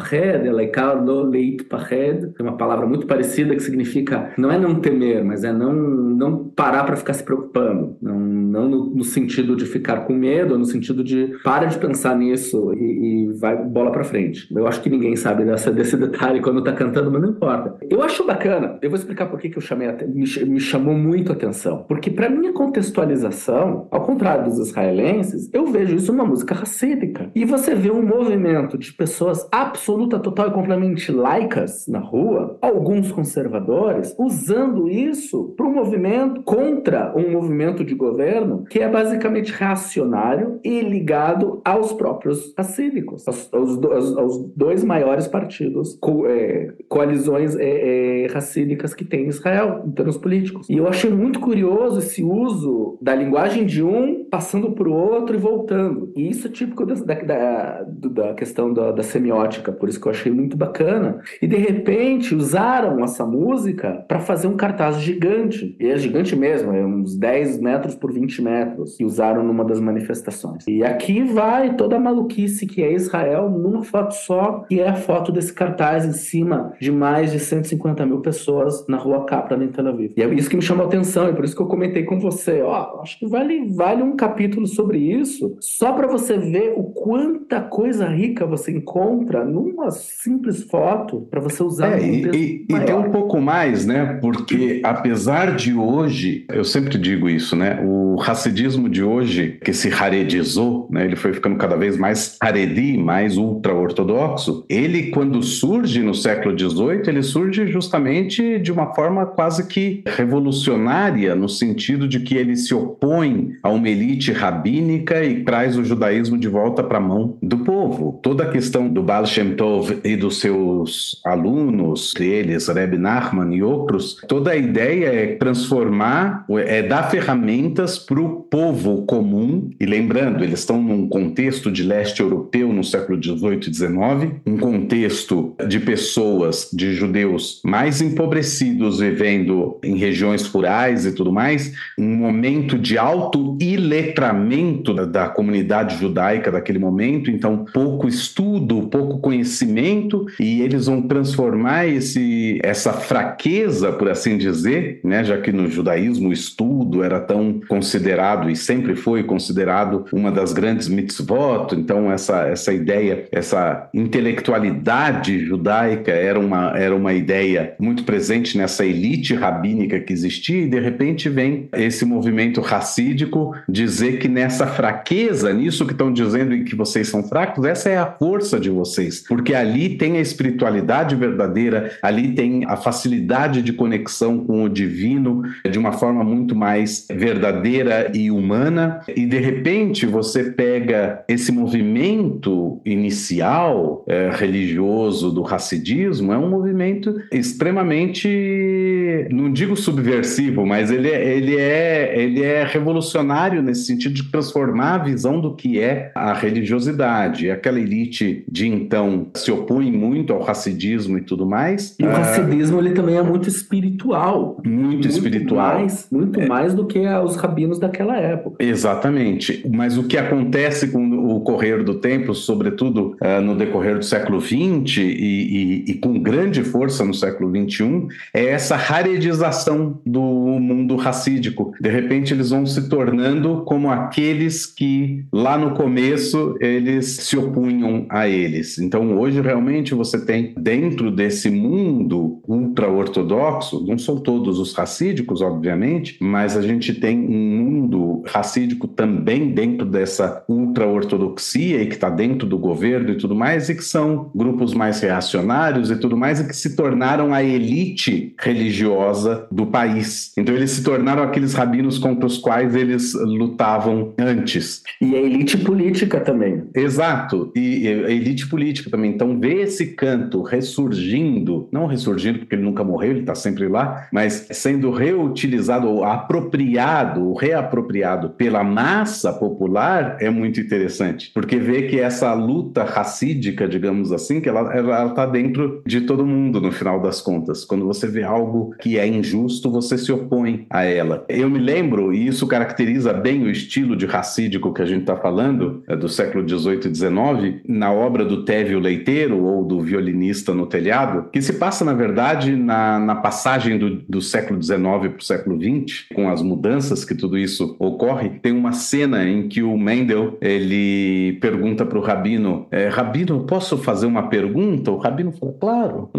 Aikar Lo Leit Pahed, é uma palavra muito parecida que significa não é não temer, mas é não, não parar para ficar se preocupando. Não, não no, no, sentido de ficar com medo, no sentido de para de pensar nisso e, e vai bola para frente. Eu acho que ninguém sabe dessa, desse detalhe quando tá cantando, mas não importa. Eu acho bacana. Eu vou explicar por que, que eu chamei me, me chamou muito a atenção. Porque para minha contextualização, ao contrário dos israelenses, eu vejo isso numa música racídica. E você vê um movimento de pessoas absoluta, total e completamente laicas na rua, alguns conservadores, usando isso para um movimento contra um movimento de governo que é basicamente reacionário e ligado aos próprios racídicos, aos, aos, aos, aos dois maiores partidos, co, é, coalizões é, é, racídicas que tem Israel, em termos políticos. E eu achei muito curioso esse uso da linguagem de um passando para o outro e voltando. E isso é típico da, da, da questão da, da semiótica, por isso que eu achei muito bacana. E de repente usaram essa música para fazer um cartaz gigante. E é gigante mesmo, é uns 10 metros por 20 metros, que usaram numa das manifestações. E aqui vai toda a maluquice que é Israel numa foto só, que é a foto desse cartaz em cima de mais de 150 mil pessoas na rua Capra, em Tel Aviv. E é isso que me chamou a atenção, e por isso que eu comentei com você. Ó, acho que vale, vale um capítulo sobre isso, só para você ver o quanta coisa rica você encontra numa simples foto para você usar é, e, e, e tem um pouco mais, né? Porque apesar de hoje, eu sempre digo isso, né? O racidismo de hoje, que se haredizou, né? Ele foi ficando cada vez mais haredi, mais ultra-ortodoxo. Ele, quando surge no século XVIII, ele surge justamente de uma forma quase que revolucionária, no sentido de que ele se opõe a uma elite rabínica e traz o judaísmo de volta para a mão do povo. Toda a questão do Baal Shem E dos seus alunos, eles Reb Nachman e outros, toda a ideia é transformar, é dar ferramentas para o povo comum. E lembrando, eles estão num contexto de leste europeu no século 18 e 19, um contexto de pessoas, de judeus mais empobrecidos vivendo em regiões rurais e tudo mais, um momento de alto iletramento da, da comunidade judaica daquele momento, então pouco estudo, pouco conhecimento, e eles vão transformar esse, essa fraqueza, por assim dizer, né, já que no judaísmo o estudo era tão considerado e sempre foi considerado uma das grandes mitzvot, então essa, essa ideia, essa intelectualidade judaica era uma, era uma ideia muito presente nessa elite rabínica que existia, e de repente vem esse movimento racídico dizer que nessa fraqueza, nisso que estão dizendo que vocês são fracos, essa é a força de vocês, porque ali tem a espiritualidade verdadeira, ali tem a facilidade de conexão com o divino de uma forma muito mais verdadeira e humana, e de repente você pega esse movimento inicial é, religioso do racidismo, é um movimento extremamente, não digo subversivo, mas ele é, ele é, ele é revolucionário nesse sentido de transformar a visão do que é a religiosidade. Aquela elite de então se opõe muito ao racidismo e tudo mais. E o racidismo ele também é muito espiritual. Muito, muito espiritual. Mais, muito é. mais do que os rabinos daquela época. Exatamente. Mas o que acontece com o correr do tempo, sobretudo uh, no decorrer do século XX e, e, e, com grande força no século XXI, é essa raredização do mundo racídico. De repente eles vão se tornando como aqueles que lá no começo eles se opunham a eles. Então hoje realmente você tem dentro desse mundo ultra-ortodoxo, não são todos os racídicos, obviamente, mas a gente tem um mundo racídico também dentro dessa ultra-ortodoxia e que está dentro do governo e tudo mais, e que são grupos mais reacionários e tudo mais, e que se tornaram a elite religiosa do país. Então eles se tornaram aqueles rabinos contra os quais eles lutavam antes. E a elite política também. Exato, e a elite política também. Então ver esse canto ressurgindo, não ressurgindo porque ele nunca morreu, ele está sempre lá, mas sendo reutilizado ou apropriado, ou reapropriado pela massa popular é muito interessante, porque vê que essa luta racídica, digamos assim, que ela está dentro de todo mundo no final das contas. Quando você vê algo que é injusto, você se opõe a ela. Eu me lembro, e isso caracteriza bem o estilo de racídico que a gente está falando, é do século XVIII e XIX, na obra do Tévio Leiteiro, ou do Violinista no Telhado, que se passa, na verdade, na, na passagem do, do século XIX para o século XX, com as mudanças que tudo isso ocorre. Tem uma cena em que o Mendel ele pergunta para o rabino: é, Rabino, posso fazer uma pergunta? O rabino fala: Claro.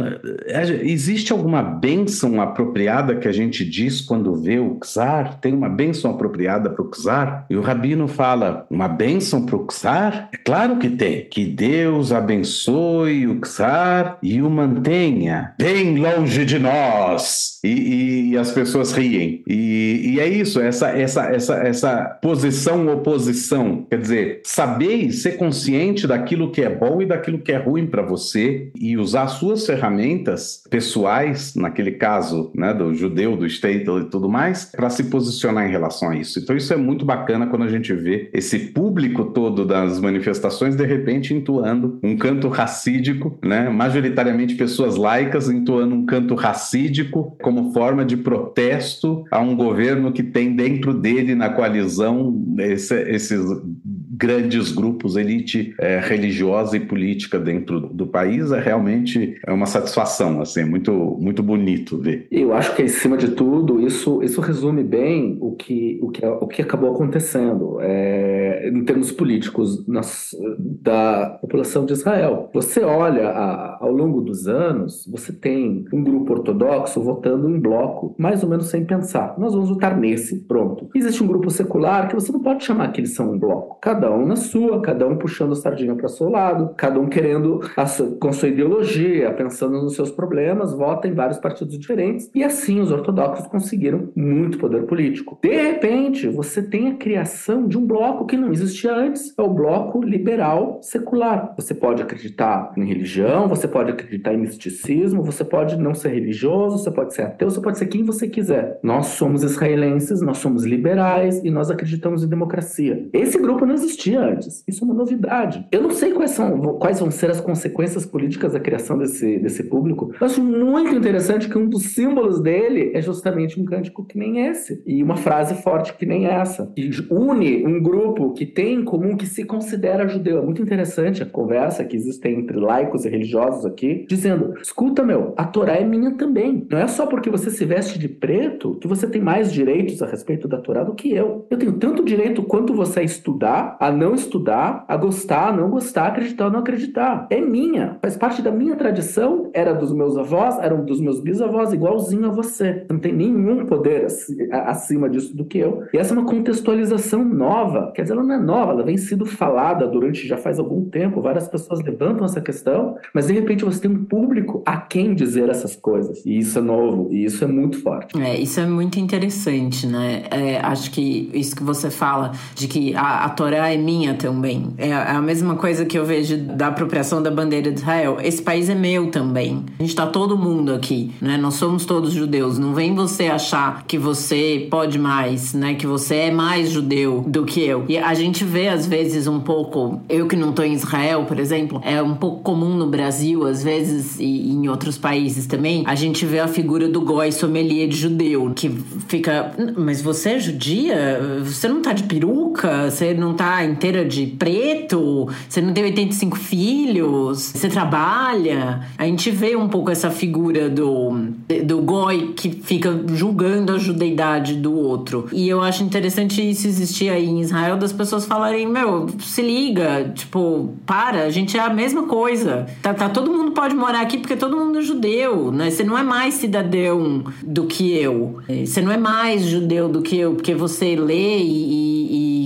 É, existe alguma bênção apropriada que a gente diz quando vê o czar? Tem uma bênção apropriada para o czar? E o rabino fala: Uma bênção para o czar? É claro que tem. Que Deus abençoe o czar e o mantenha bem longe de nós. E, e as pessoas riem. E, e, é isso, essa, essa, essa, essa posição-oposição. Quer dizer, saber e ser consciente daquilo que é bom e daquilo que é ruim para você e usar suas ferramentas pessoais, naquele caso né, do judeu, do Statel e tudo mais, para se posicionar em relação a isso. Então, isso é muito bacana quando a gente vê esse público todo das manifestações de repente entoando um canto racídico, né, majoritariamente pessoas laicas entoando um canto racídico como forma de protesto a um governo que tem dentro dele, na coalizão, esse, esses grandes grupos, elite é, religiosa e política dentro do país, é realmente é uma satisfação, assim, é muito, muito bonito ver. Eu acho que, acima de tudo, isso, isso resume bem o que, o que, o que acabou acontecendo é, em termos políticos nas, da população de Israel. Você olha, a, ao longo dos anos, você tem um grupo ortodoxo votando em bloco, mais ou menos sem pensar. Nós vamos votar nesse, pronto. Existe um grupo secular que você não pode chamar que eles são um bloco. Cada um na sua, cada um puxando a sardinha para seu lado, cada um querendo, com sua ideologia, pensando nos seus problemas, vota em vários partidos diferentes. E assim os ortodoxos conseguiram muito poder político. De repente, você tem a criação de um bloco que não existia antes, é o bloco liberal secular. Você pode acreditar em religião, você pode acreditar em misticismo, você pode não ser religioso, você pode ser ateu, você pode ser quem você quiser. Nós somos israelenses, nós somos liberais e nós acreditamos em democracia. Esse grupo não existia antes. Isso é uma novidade. Eu não sei quais, são, quais vão ser as consequências políticas da criação desse, desse público. Eu acho muito interessante que um dos símbolos dele é justamente um cântico que nem esse. E uma frase forte que nem essa. Que une um grupo que tem em comum que se considera judeu. É muito interessante a conversa que existe entre laicos e religiosos aqui, dizendo: escuta, meu, a Torá é minha também. Não é só porque você se veste de preto que você tem mais direitos a respeito da Torá do que eu. Eu tenho tanto direito quanto você a estudar, a não estudar, a gostar, a não gostar, a acreditar ou não acreditar. É minha, faz parte da minha tradição, era dos meus avós, era dos meus bisavós, igualzinho a você. Não tem nenhum poder acima disso do que eu. E essa é uma contextualização nova. Quer dizer, ela não é nova, ela vem sido falada durante já faz algum tempo, várias pessoas levantam essa questão, mas de repente você tem um público a quem dizer essas coisas. E isso é novo, e isso é muito forte. É, isso é muito interessante, né? É, acho que isso que você fala, de que a, a Torá é minha também. É, é a mesma coisa que eu vejo da apropriação da bandeira de Israel. Esse país é meu também. A gente tá todo mundo aqui, né? Nós somos todos judeus. Não vem você achar que você pode mais, né? Que você é mais judeu do que eu. E a gente vê, às vezes, um pouco. Eu que não tô em Israel, por exemplo, é um pouco comum no Brasil, às vezes, e em outros países também, a gente vê a figura do goi sommelier de judeu, que fica. Mas você é judia? Você não tá de peruca? Você não tá inteira de preto? Você não tem 85 filhos? Você trabalha? A gente vê um pouco essa figura do, do goi que fica julgando a judeidade do outro. E eu acho interessante isso existir aí em Israel, das pessoas falarem: meu, se liga, tipo, para, a gente é a mesma coisa. Tá, tá, todo mundo pode morar aqui porque todo mundo é judeu, né? Você não é mais cidadão do que eu. Você não é mais judeu do que eu, porque você lê e,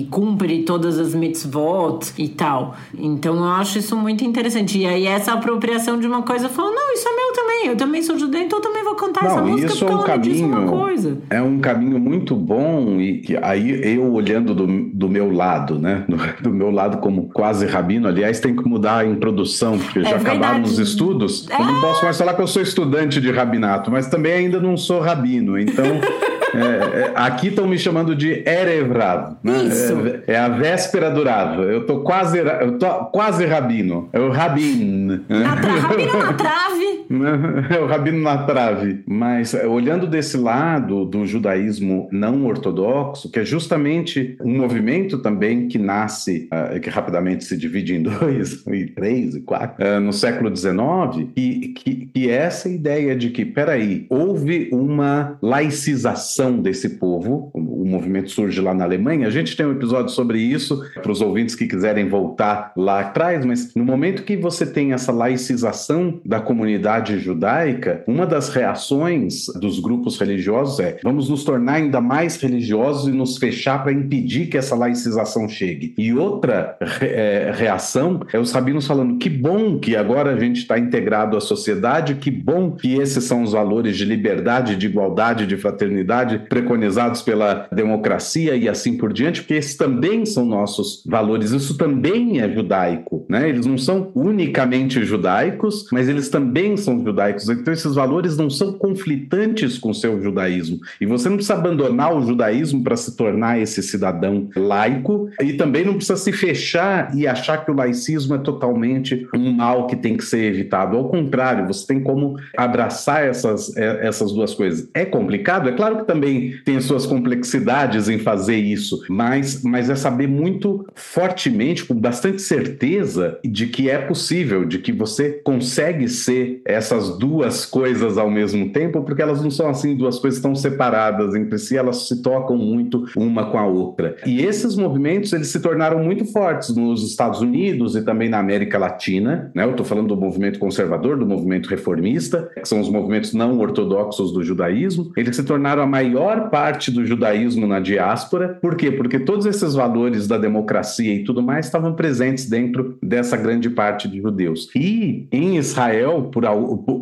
cumpre todas as mitzvot e tal. Então eu acho isso muito interessante. E aí essa apropriação de uma coisa, falou, não, isso é meu também. Eu também sou judeu, então eu também vou cantar não, essa música isso porque é um caminho, uma coisa. É um caminho muito bom e, aí eu olhando do, do meu lado, né? Do, do, meu lado como quase rabino, aliás, tem que mudar a introdução, porque é já verdade. acabaram os estudos. É... Eu não posso mais falar que eu sou estudante de rabinato, mas também ainda não sou rabino, então... *laughs* É, é, aqui estão me chamando de Erev Né? Isso. É, é, a véspera do Rav. Eu tô quase, eu tô quase rabino. É o rabin. Na tra... Rabino na trave. *laughs* É o rabino na trave. Mas é, olhando desse lado do judaísmo não ortodoxo, que é justamente um movimento também que nasce, uh, que rapidamente se divide em *laughs* dois, e três, e quatro, uh, no século XIX, e que, que essa ideia de que, peraí, houve uma laicização desse povo, o movimento surge lá na Alemanha. A gente tem um episódio sobre isso, para os ouvintes que quiserem voltar lá atrás, mas no momento que você tem essa laicização da comunidade judaica, uma das reações dos grupos religiosos é: vamos nos tornar ainda mais religiosos e nos fechar para impedir que essa laicização chegue. E outra é, reação é os rabinos falando: que bom que agora a gente está integrado à sociedade, que bom que esses são os valores de liberdade, de igualdade, de fraternidade preconizados pela democracia e assim por diante, porque esses também são nossos valores. Isso também é judaico, né? Eles não são unicamente judaicos, mas eles também são judaicos. Então esses valores não são conflitantes com o seu judaísmo. E você não precisa abandonar o judaísmo para se tornar esse cidadão laico e também não precisa se fechar e achar que o laicismo é totalmente um mal que tem que ser evitado. Ao contrário, você tem como abraçar essas, é, essas duas coisas. É complicado? É claro que também tem suas complexidades em fazer isso, mas, mas é saber muito fortemente, com bastante certeza, de que é possível, de que você consegue ser essas duas coisas ao mesmo tempo, porque elas não são assim duas coisas tão separadas entre si, elas se tocam muito uma com a outra. E esses movimentos eles se tornaram muito fortes nos Estados Unidos e também na América Latina. Né? Eu estou falando do movimento conservador, do movimento reformista, que são os movimentos não ortodoxos do judaísmo. Eles se tornaram a maior parte do judaísmo na diáspora. Por quê? Porque todos esses valores da democracia e tudo mais estavam presentes dentro dessa grande parte de judeus. E em Israel, por,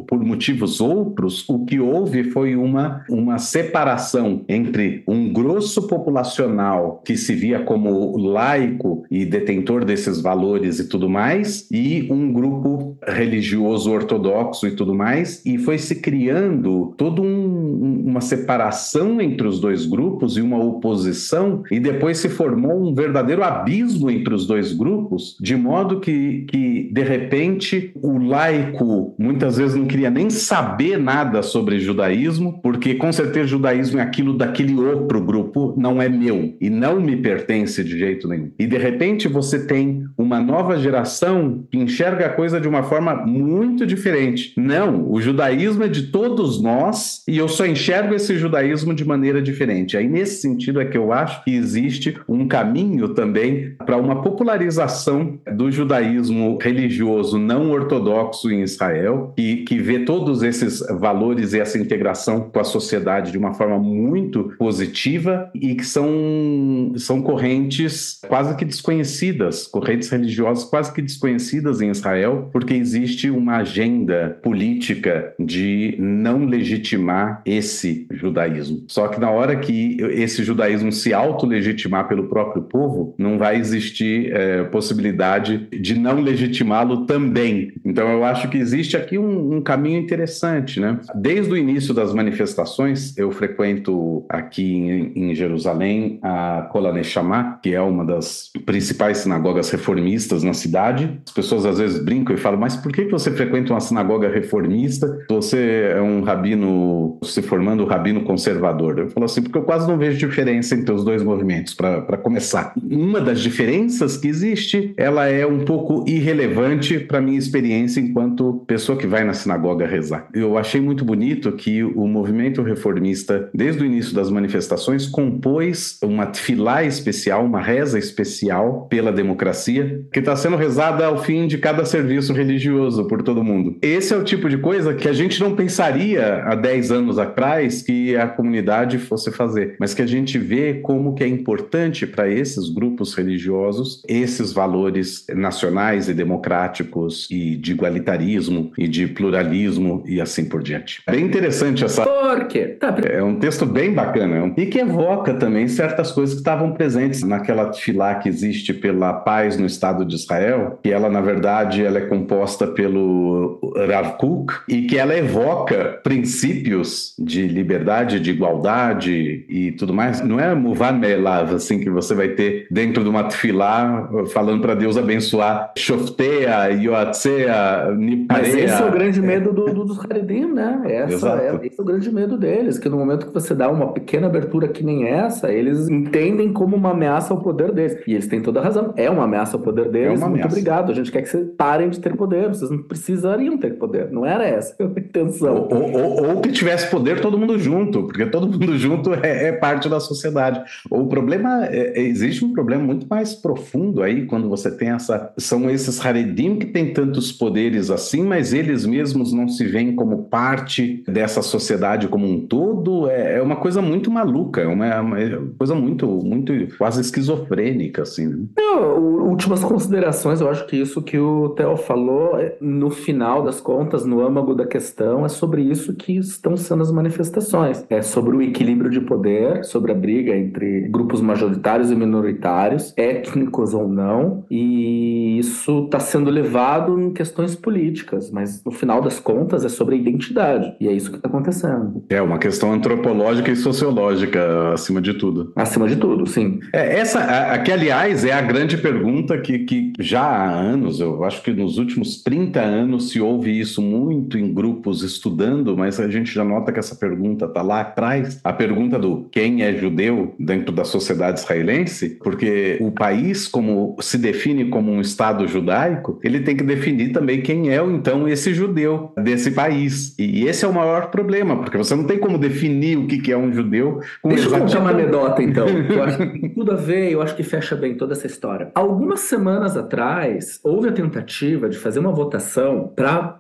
por motivos outros, o que houve foi uma, uma separação entre um grosso populacional que se via como laico e detentor desses valores e tudo mais, e um grupo religioso ortodoxo e tudo mais, e foi se criando toda um, uma separação entre os dois grupos e uma oposição, e depois se formou um verdadeiro abismo entre os dois grupos, de modo que, que de repente, o laico muitas vezes não queria nem saber nada sobre judaísmo, porque com certeza judaísmo é aquilo daquele outro grupo, não é meu e não me pertence de jeito nenhum. E de repente você tem uma nova geração que enxerga a coisa de uma forma muito diferente. Não, o judaísmo é de todos nós e eu só enxergo esse judaísmo de maneira diferente. Aí nesse sentido é que eu acho que existe um caminho também para uma popularização do judaísmo religioso não ortodoxo em Israel, que, que vê todos esses valores e essa integração com a sociedade de uma forma muito positiva e que são, são correntes quase que desconhecidas, correntes religiosas quase que desconhecidas em Israel, porque existe uma agenda política de não legitimar esse judaísmo. Só que na hora que esse judaísmo se auto-legitimar pelo próprio povo, não vai existir é, possibilidade de não legitimá-lo também. Então eu acho que existe aqui um, um caminho interessante, né? Desde o início das manifestações, eu frequento aqui em, em Jerusalém a Kol Neshama, que é uma das principais sinagogas reformistas na cidade. As pessoas às vezes brincam e falam, mas por que você frequenta uma sinagoga reformista? Você é um rabino se formando rabino conservador. Eu falo assim, porque eu quase não vejo diferença entre os dois movimentos, para começar. Uma das diferenças que existe, ela é um pouco irrelevante para minha experiência enquanto pessoa que vai na sinagoga rezar. Eu achei muito bonito que o movimento reformista, desde o início das manifestações, compôs uma tefilá especial, uma reza especial pela democracia, que está sendo rezada ao fim de cada serviço religioso por todo mundo. Esse é o tipo de coisa que a gente não pensaria há 10 anos atrás que a comunidade fosse fazer, mas que a gente vê como que é importante para esses grupos religiosos esses valores nacionais e democráticos e de igualitarismo e de pluralismo e assim por diante. Bem interessante essa. Por quê? Tá. É um texto bem bacana e que evoca também certas coisas que estavam presentes naquela filá que existe pela paz no Estado de Israel, que ela na verdade ela é composta pelo Rav Kook e que ela evoca princípios de liberdade, de igualdade e tudo mais. Não é Muvan Me'elav, assim, que você vai ter dentro de uma tefilá falando para Deus abençoar Shoftea, Yoatzea, Niparea. Mas esse é o grande medo do, do, dos Haredim, né? Essa é, esse é o grande medo deles, que no momento que você dá uma pequena abertura que nem essa, eles entendem como uma ameaça ao poder deles. E eles têm toda a razão. É uma ameaça ao poder deles. É Muito obrigado. A gente quer que vocês parem de ter poder. Vocês não precisariam ter poder. Não era essa a intenção. Ou, ou, ou, ou que tivesse poder todo mundo junto, porque todo mundo junto é, é parte da sociedade. O problema, é, é, existe um problema muito mais profundo aí, quando você tem essa. São esses Haredim que têm tantos poderes assim, mas eles mesmos não se veem como parte dessa sociedade como um todo. É, é uma coisa muito maluca, é uma, é uma coisa muito, muito quase esquizofrênica, assim. Né? Não, últimas considerações, eu acho que isso que o Theo falou, no final das contas, no âmago da questão, é sobre isso que estão sendo as manifestações. É sobre o equilíbrio de poder, sobre a briga entre grupos majoritários e minoritários, étnicos ou não, e isso está sendo levado em questões políticas, mas no final das contas é sobre a identidade, e é isso que está acontecendo. É uma questão antropológica e sociológica, acima de tudo. Acima de tudo, sim. É, essa, aqui, aliás, é a grande pergunta que, que já há anos, eu acho que nos últimos 30 anos se ouve isso muito em grupos estudando, mas a gente já nota que essa pergunta está lá atrás, a pergunta do quem é judeu dentro da sociedade israelense, porque o país, como se define como um Estado judaico, ele tem que definir também quem é, então, esse judeu desse país. E esse é o maior problema, porque você não tem como definir o que é um judeu. Com Deixa eu contar uma anedota, então. *laughs* Eu acho que tem tudo a ver, eu acho que fecha bem toda essa história. Algumas semanas atrás, houve a tentativa de fazer uma votação para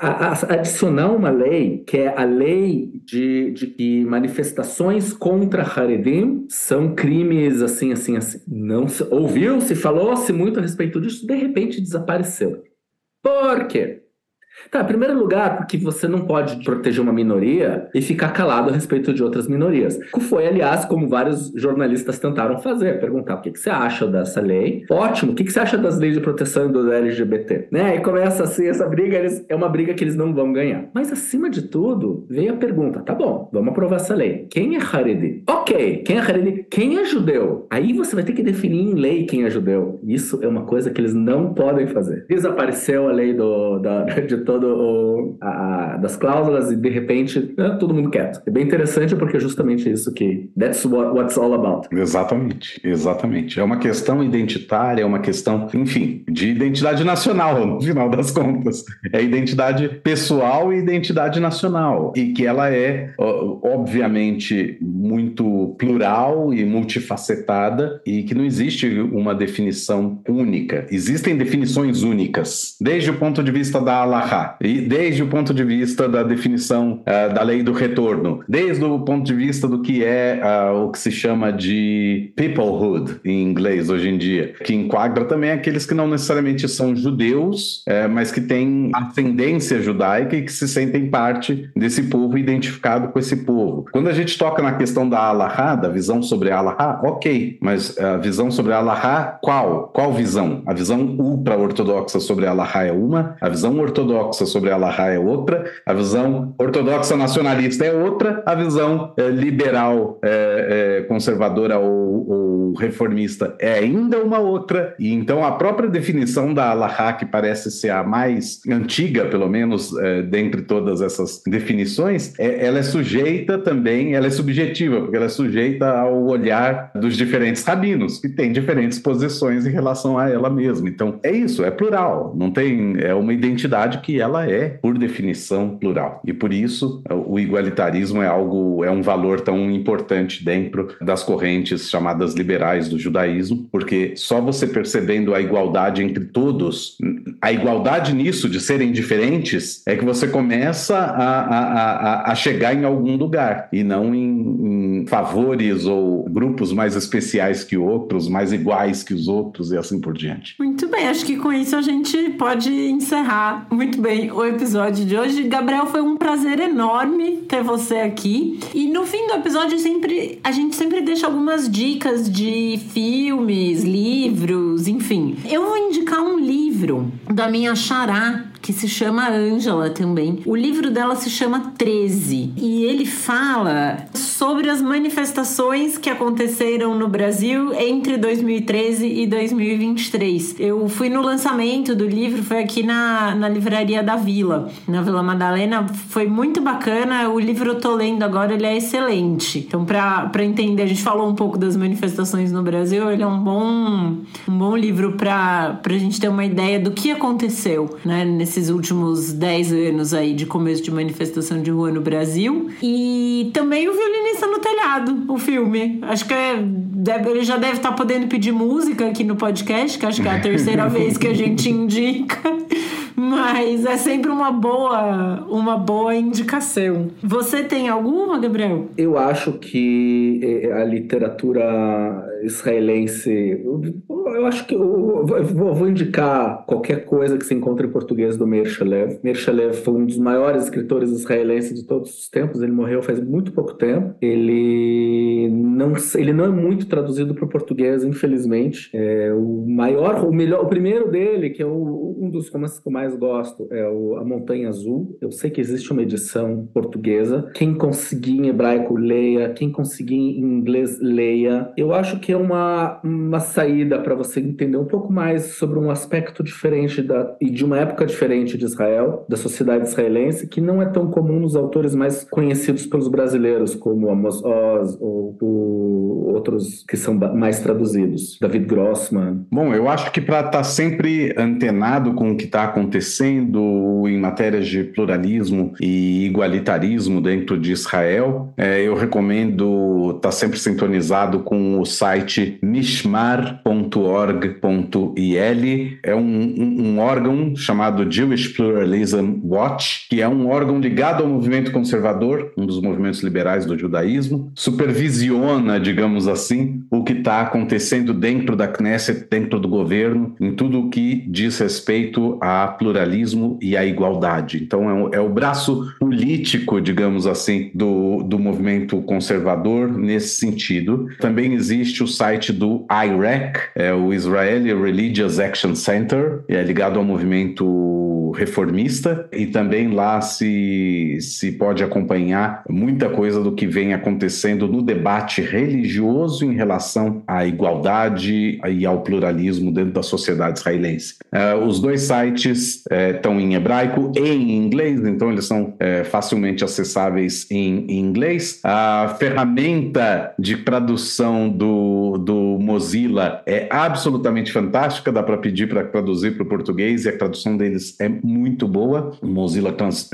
adicionar uma lei, que é a lei de, de que manifestações contra Haredim são crimes assim, assim, assim. Não se, ouviu, se falou-se muito a respeito disso, de repente desapareceu. Por quê? Tá, em primeiro lugar, porque você não pode proteger uma minoria e ficar calado a respeito de outras minorias. Foi, aliás, como vários jornalistas tentaram fazer, perguntar o que, que você acha dessa lei. Ótimo, o que, que você acha das leis de proteção do LGBT? Né? E começa assim, essa briga eles, é uma briga que eles não vão ganhar. Mas acima de tudo, veio a pergunta: tá bom, vamos aprovar essa lei. Quem é Haredi? Ok, quem é Haredi? Quem é judeu? Aí você vai ter que definir em lei quem é judeu. Isso é uma coisa que eles não podem fazer. Desapareceu a lei do, da, *laughs* de todo o, a, das cláusulas e de repente é, todo mundo quieto. É bem interessante porque é justamente isso que that's what, what's all about. Exatamente, exatamente. É uma questão identitária, é uma questão, enfim, de identidade nacional, no final das contas. É identidade pessoal e identidade nacional. E que ela é, obviamente, muito plural e multifacetada e que não existe uma definição única. Existem definições únicas, desde o ponto de vista da E desde o ponto de vista da definição uh, da lei do retorno, desde o ponto de vista do que é uh, o que se chama de peoplehood em inglês hoje em dia, que enquadra também aqueles que não necessariamente são judeus, uh, mas que têm ascendência judaica e que se sentem parte desse povo identificado com esse povo. Quando a gente toca na questão da Allahá, da visão sobre Allahá, ok, mas a visão sobre Allahá, qual? Qual visão? A visão ultra-ortodoxa sobre Allahá é uma, a visão ortodoxa ortodoxa sobre Allah é outra, a visão ortodoxa nacionalista é outra, a visão é, liberal é, conservadora ou, ou, reformista é ainda uma outra. E então a própria definição da Allah, que parece ser a mais antiga, pelo menos, dentre todas essas definições, é, ela é sujeita também, ela é subjetiva, porque ela é sujeita ao olhar dos diferentes rabinos, que têm diferentes posições em relação a ela mesma. Então é isso, é plural, não tem, é uma identidade que ela é, por definição, plural. E por isso o igualitarismo é algo, é um valor tão importante dentro das correntes chamadas liberais do judaísmo, porque só você percebendo a igualdade entre todos, a igualdade nisso de serem diferentes, é que você começa a, a, a, a chegar em algum lugar e não em, em favores ou grupos mais especiais que outros, mais iguais que os outros e assim por diante. Muito bem, acho que com isso a gente pode encerrar muito bem bem o episódio de hoje. Gabriel, foi um prazer enorme ter você aqui. E no fim do episódio, sempre a gente sempre deixa algumas dicas de filmes, livros, enfim. Eu vou indicar um livro da minha xará, que se chama Ângela também. O livro dela se chama 13 e ele fala sobre as manifestações que aconteceram no Brasil entre 2013 e 2023. Eu fui no lançamento do livro, foi aqui na, na livraria da Vila, na Vila Madalena. Foi muito bacana. O livro eu tô lendo agora, ele é excelente. Então, para entender, a gente falou um pouco das manifestações no Brasil, ele é um bom, um bom livro para a gente ter uma ideia do que aconteceu né, nesse nesses últimos 10 anos aí de começo de manifestação de rua no Brasil. E também o Violinista no Telhado, o filme. Acho que é, deve, ele já deve estar tá podendo pedir música aqui no podcast, que acho que é a terceira *laughs* vez que a gente indica. Mas é sempre uma boa, uma boa indicação. Você tem alguma, Gabriel? Eu acho que eh, a literatura israelense. Eu acho que eu vou indicar qualquer coisa que se encontre em português do Meir Shalev. Meir Shalev foi um dos maiores escritores israelenses de todos os tempos. Ele morreu faz muito pouco tempo. Ele não, ele não é muito traduzido para o português, infelizmente. É o maior, o melhor, o primeiro dele, que é o, um dos romances que eu mais gosto é o A Montanha Azul. Eu sei que existe uma edição portuguesa. Quem conseguir em hebraico, leia. Quem conseguir em inglês, leia. Eu acho que é uma, uma saída para você entender um pouco mais sobre um aspecto diferente da, e de uma época diferente de Israel, da sociedade israelense, que não é tão comum nos autores mais conhecidos pelos brasileiros, como Amos Oz ou, ou outros que são mais traduzidos. David Grossman. Bom, eu acho que para estar tá sempre antenado com o que está acontecendo em matérias de pluralismo e igualitarismo dentro de Israel. É, eu recomendo estar tá sempre sintonizado com o site mishmar.org.il. É um, um, um órgão chamado Jewish Pluralism Watch, que é um órgão ligado ao movimento conservador, um dos movimentos liberais do judaísmo, supervisiona, digamos assim, o que está acontecendo dentro da Knesset, dentro do governo, em tudo o que diz respeito à pluralismo e à igualdade. Então, é, um, é o braço político, digamos assim, do, do movimento conservador nesse sentido. Também existe o site do IRAC, é o Israeli Religious Action Center, é ligado ao movimento reformista, e também lá se, se pode acompanhar muita coisa do que vem acontecendo no debate religioso em relação à igualdade e ao pluralismo dentro da sociedade israelense. Uh, os dois sites estão é, em hebraico e em inglês, então eles são é, facilmente acessáveis em, em, inglês. A ferramenta de tradução do, do Mozilla é absolutamente fantástica, dá para pedir para traduzir para o português e a tradução deles é muito boa. O Mozilla trans,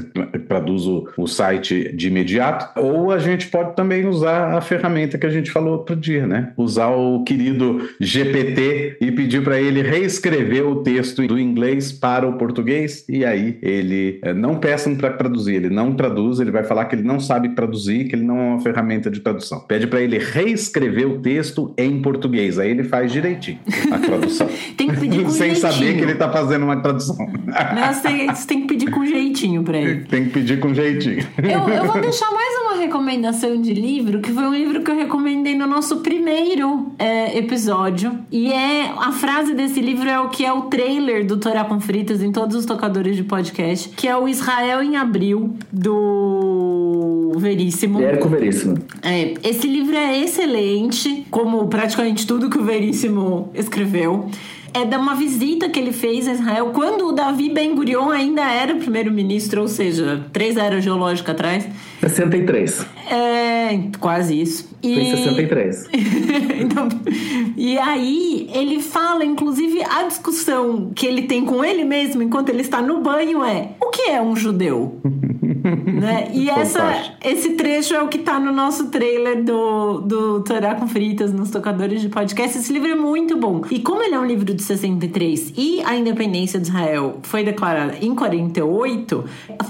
traduz o, o site de imediato. Ou a gente pode também usar a ferramenta que a gente falou outro dia, né? Usar o querido GPT e pedir para ele reescrever o texto do inglês para o português e aí ele é, não peçam para traduzir, ele não traduz, ele vai falar que ele não sabe traduzir, que ele não é uma ferramenta de tradução. Pede para ele reescrever o texto em português, aí ele faz direitinho a tradução. *laughs* tem que pedir com *laughs* Sem saber que ele está fazendo uma tradução. Você, tem, você tem que pedir com jeitinho para ele. Tem que pedir com jeitinho. Eu, eu vou deixar mais uma recomendação de livro, que foi um livro que eu recomendei no nosso primeiro é, episódio. E é a frase desse livro é o que é o trailer do Torá com Fritas em todos os tocadores de podcast, que é o Israel em Abril, do Veríssimo. Érico Veríssimo. É, esse livro é excelente, como praticamente tudo que o Veríssimo escreveu é de uma visita que ele fez a Israel quando o Davi Ben Gurion ainda era primeiro-ministro, ou seja, três eras geológicas atrás. 63. É, quase isso. E... Em 63. *laughs* então, e aí, ele fala, inclusive, a discussão que ele tem com ele mesmo enquanto ele está no banho é: o que é um judeu? *laughs* né? E essa, esse trecho é o que está no nosso trailer do, do Torá com Fritas nos tocadores de podcast. Esse livro é muito bom. E como ele é um livro de 63 e a independência de Israel foi declarada em 48,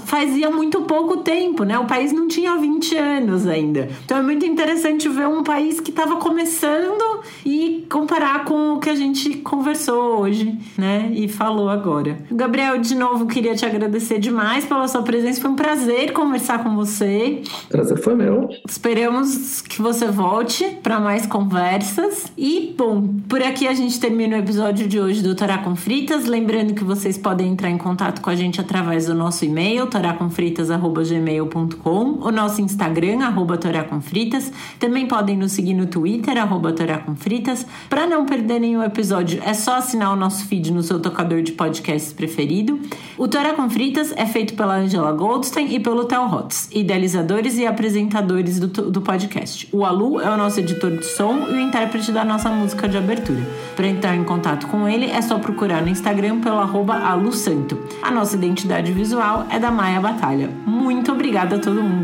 fazia muito pouco tempo, né? O país não tinha 20 anos ainda. Então é muito interessante ver um país que estava começando e comparar com o que a gente conversou hoje, né? E falou agora. Gabriel, de novo, queria te agradecer demais pela sua presença. Foi um prazer conversar com você. Prazer foi meu. Esperamos que você volte para mais conversas. E, bom, por aqui a gente termina o episódio de hoje do Torá com Fritas. Lembrando que vocês podem entrar em contato com a gente através do nosso e-mail, o nosso Instagram, arroba. Também podem nos seguir no Twitter, arroba. Para não perder nenhum episódio, é só assinar o nosso feed no seu tocador de podcasts preferido. O Torá com Fritas é feito pela Angela Goldstein e pelo Theo Hotz, idealizadores e apresentadores do, do podcast. O Alu é o nosso editor de som e o intérprete da nossa música de abertura. Para entrar em contato com ele, é só procurar no Instagram pelo arroba alusanto. A nossa identidade visual é da Maia Batalha. Muito obrigada a todo mundo.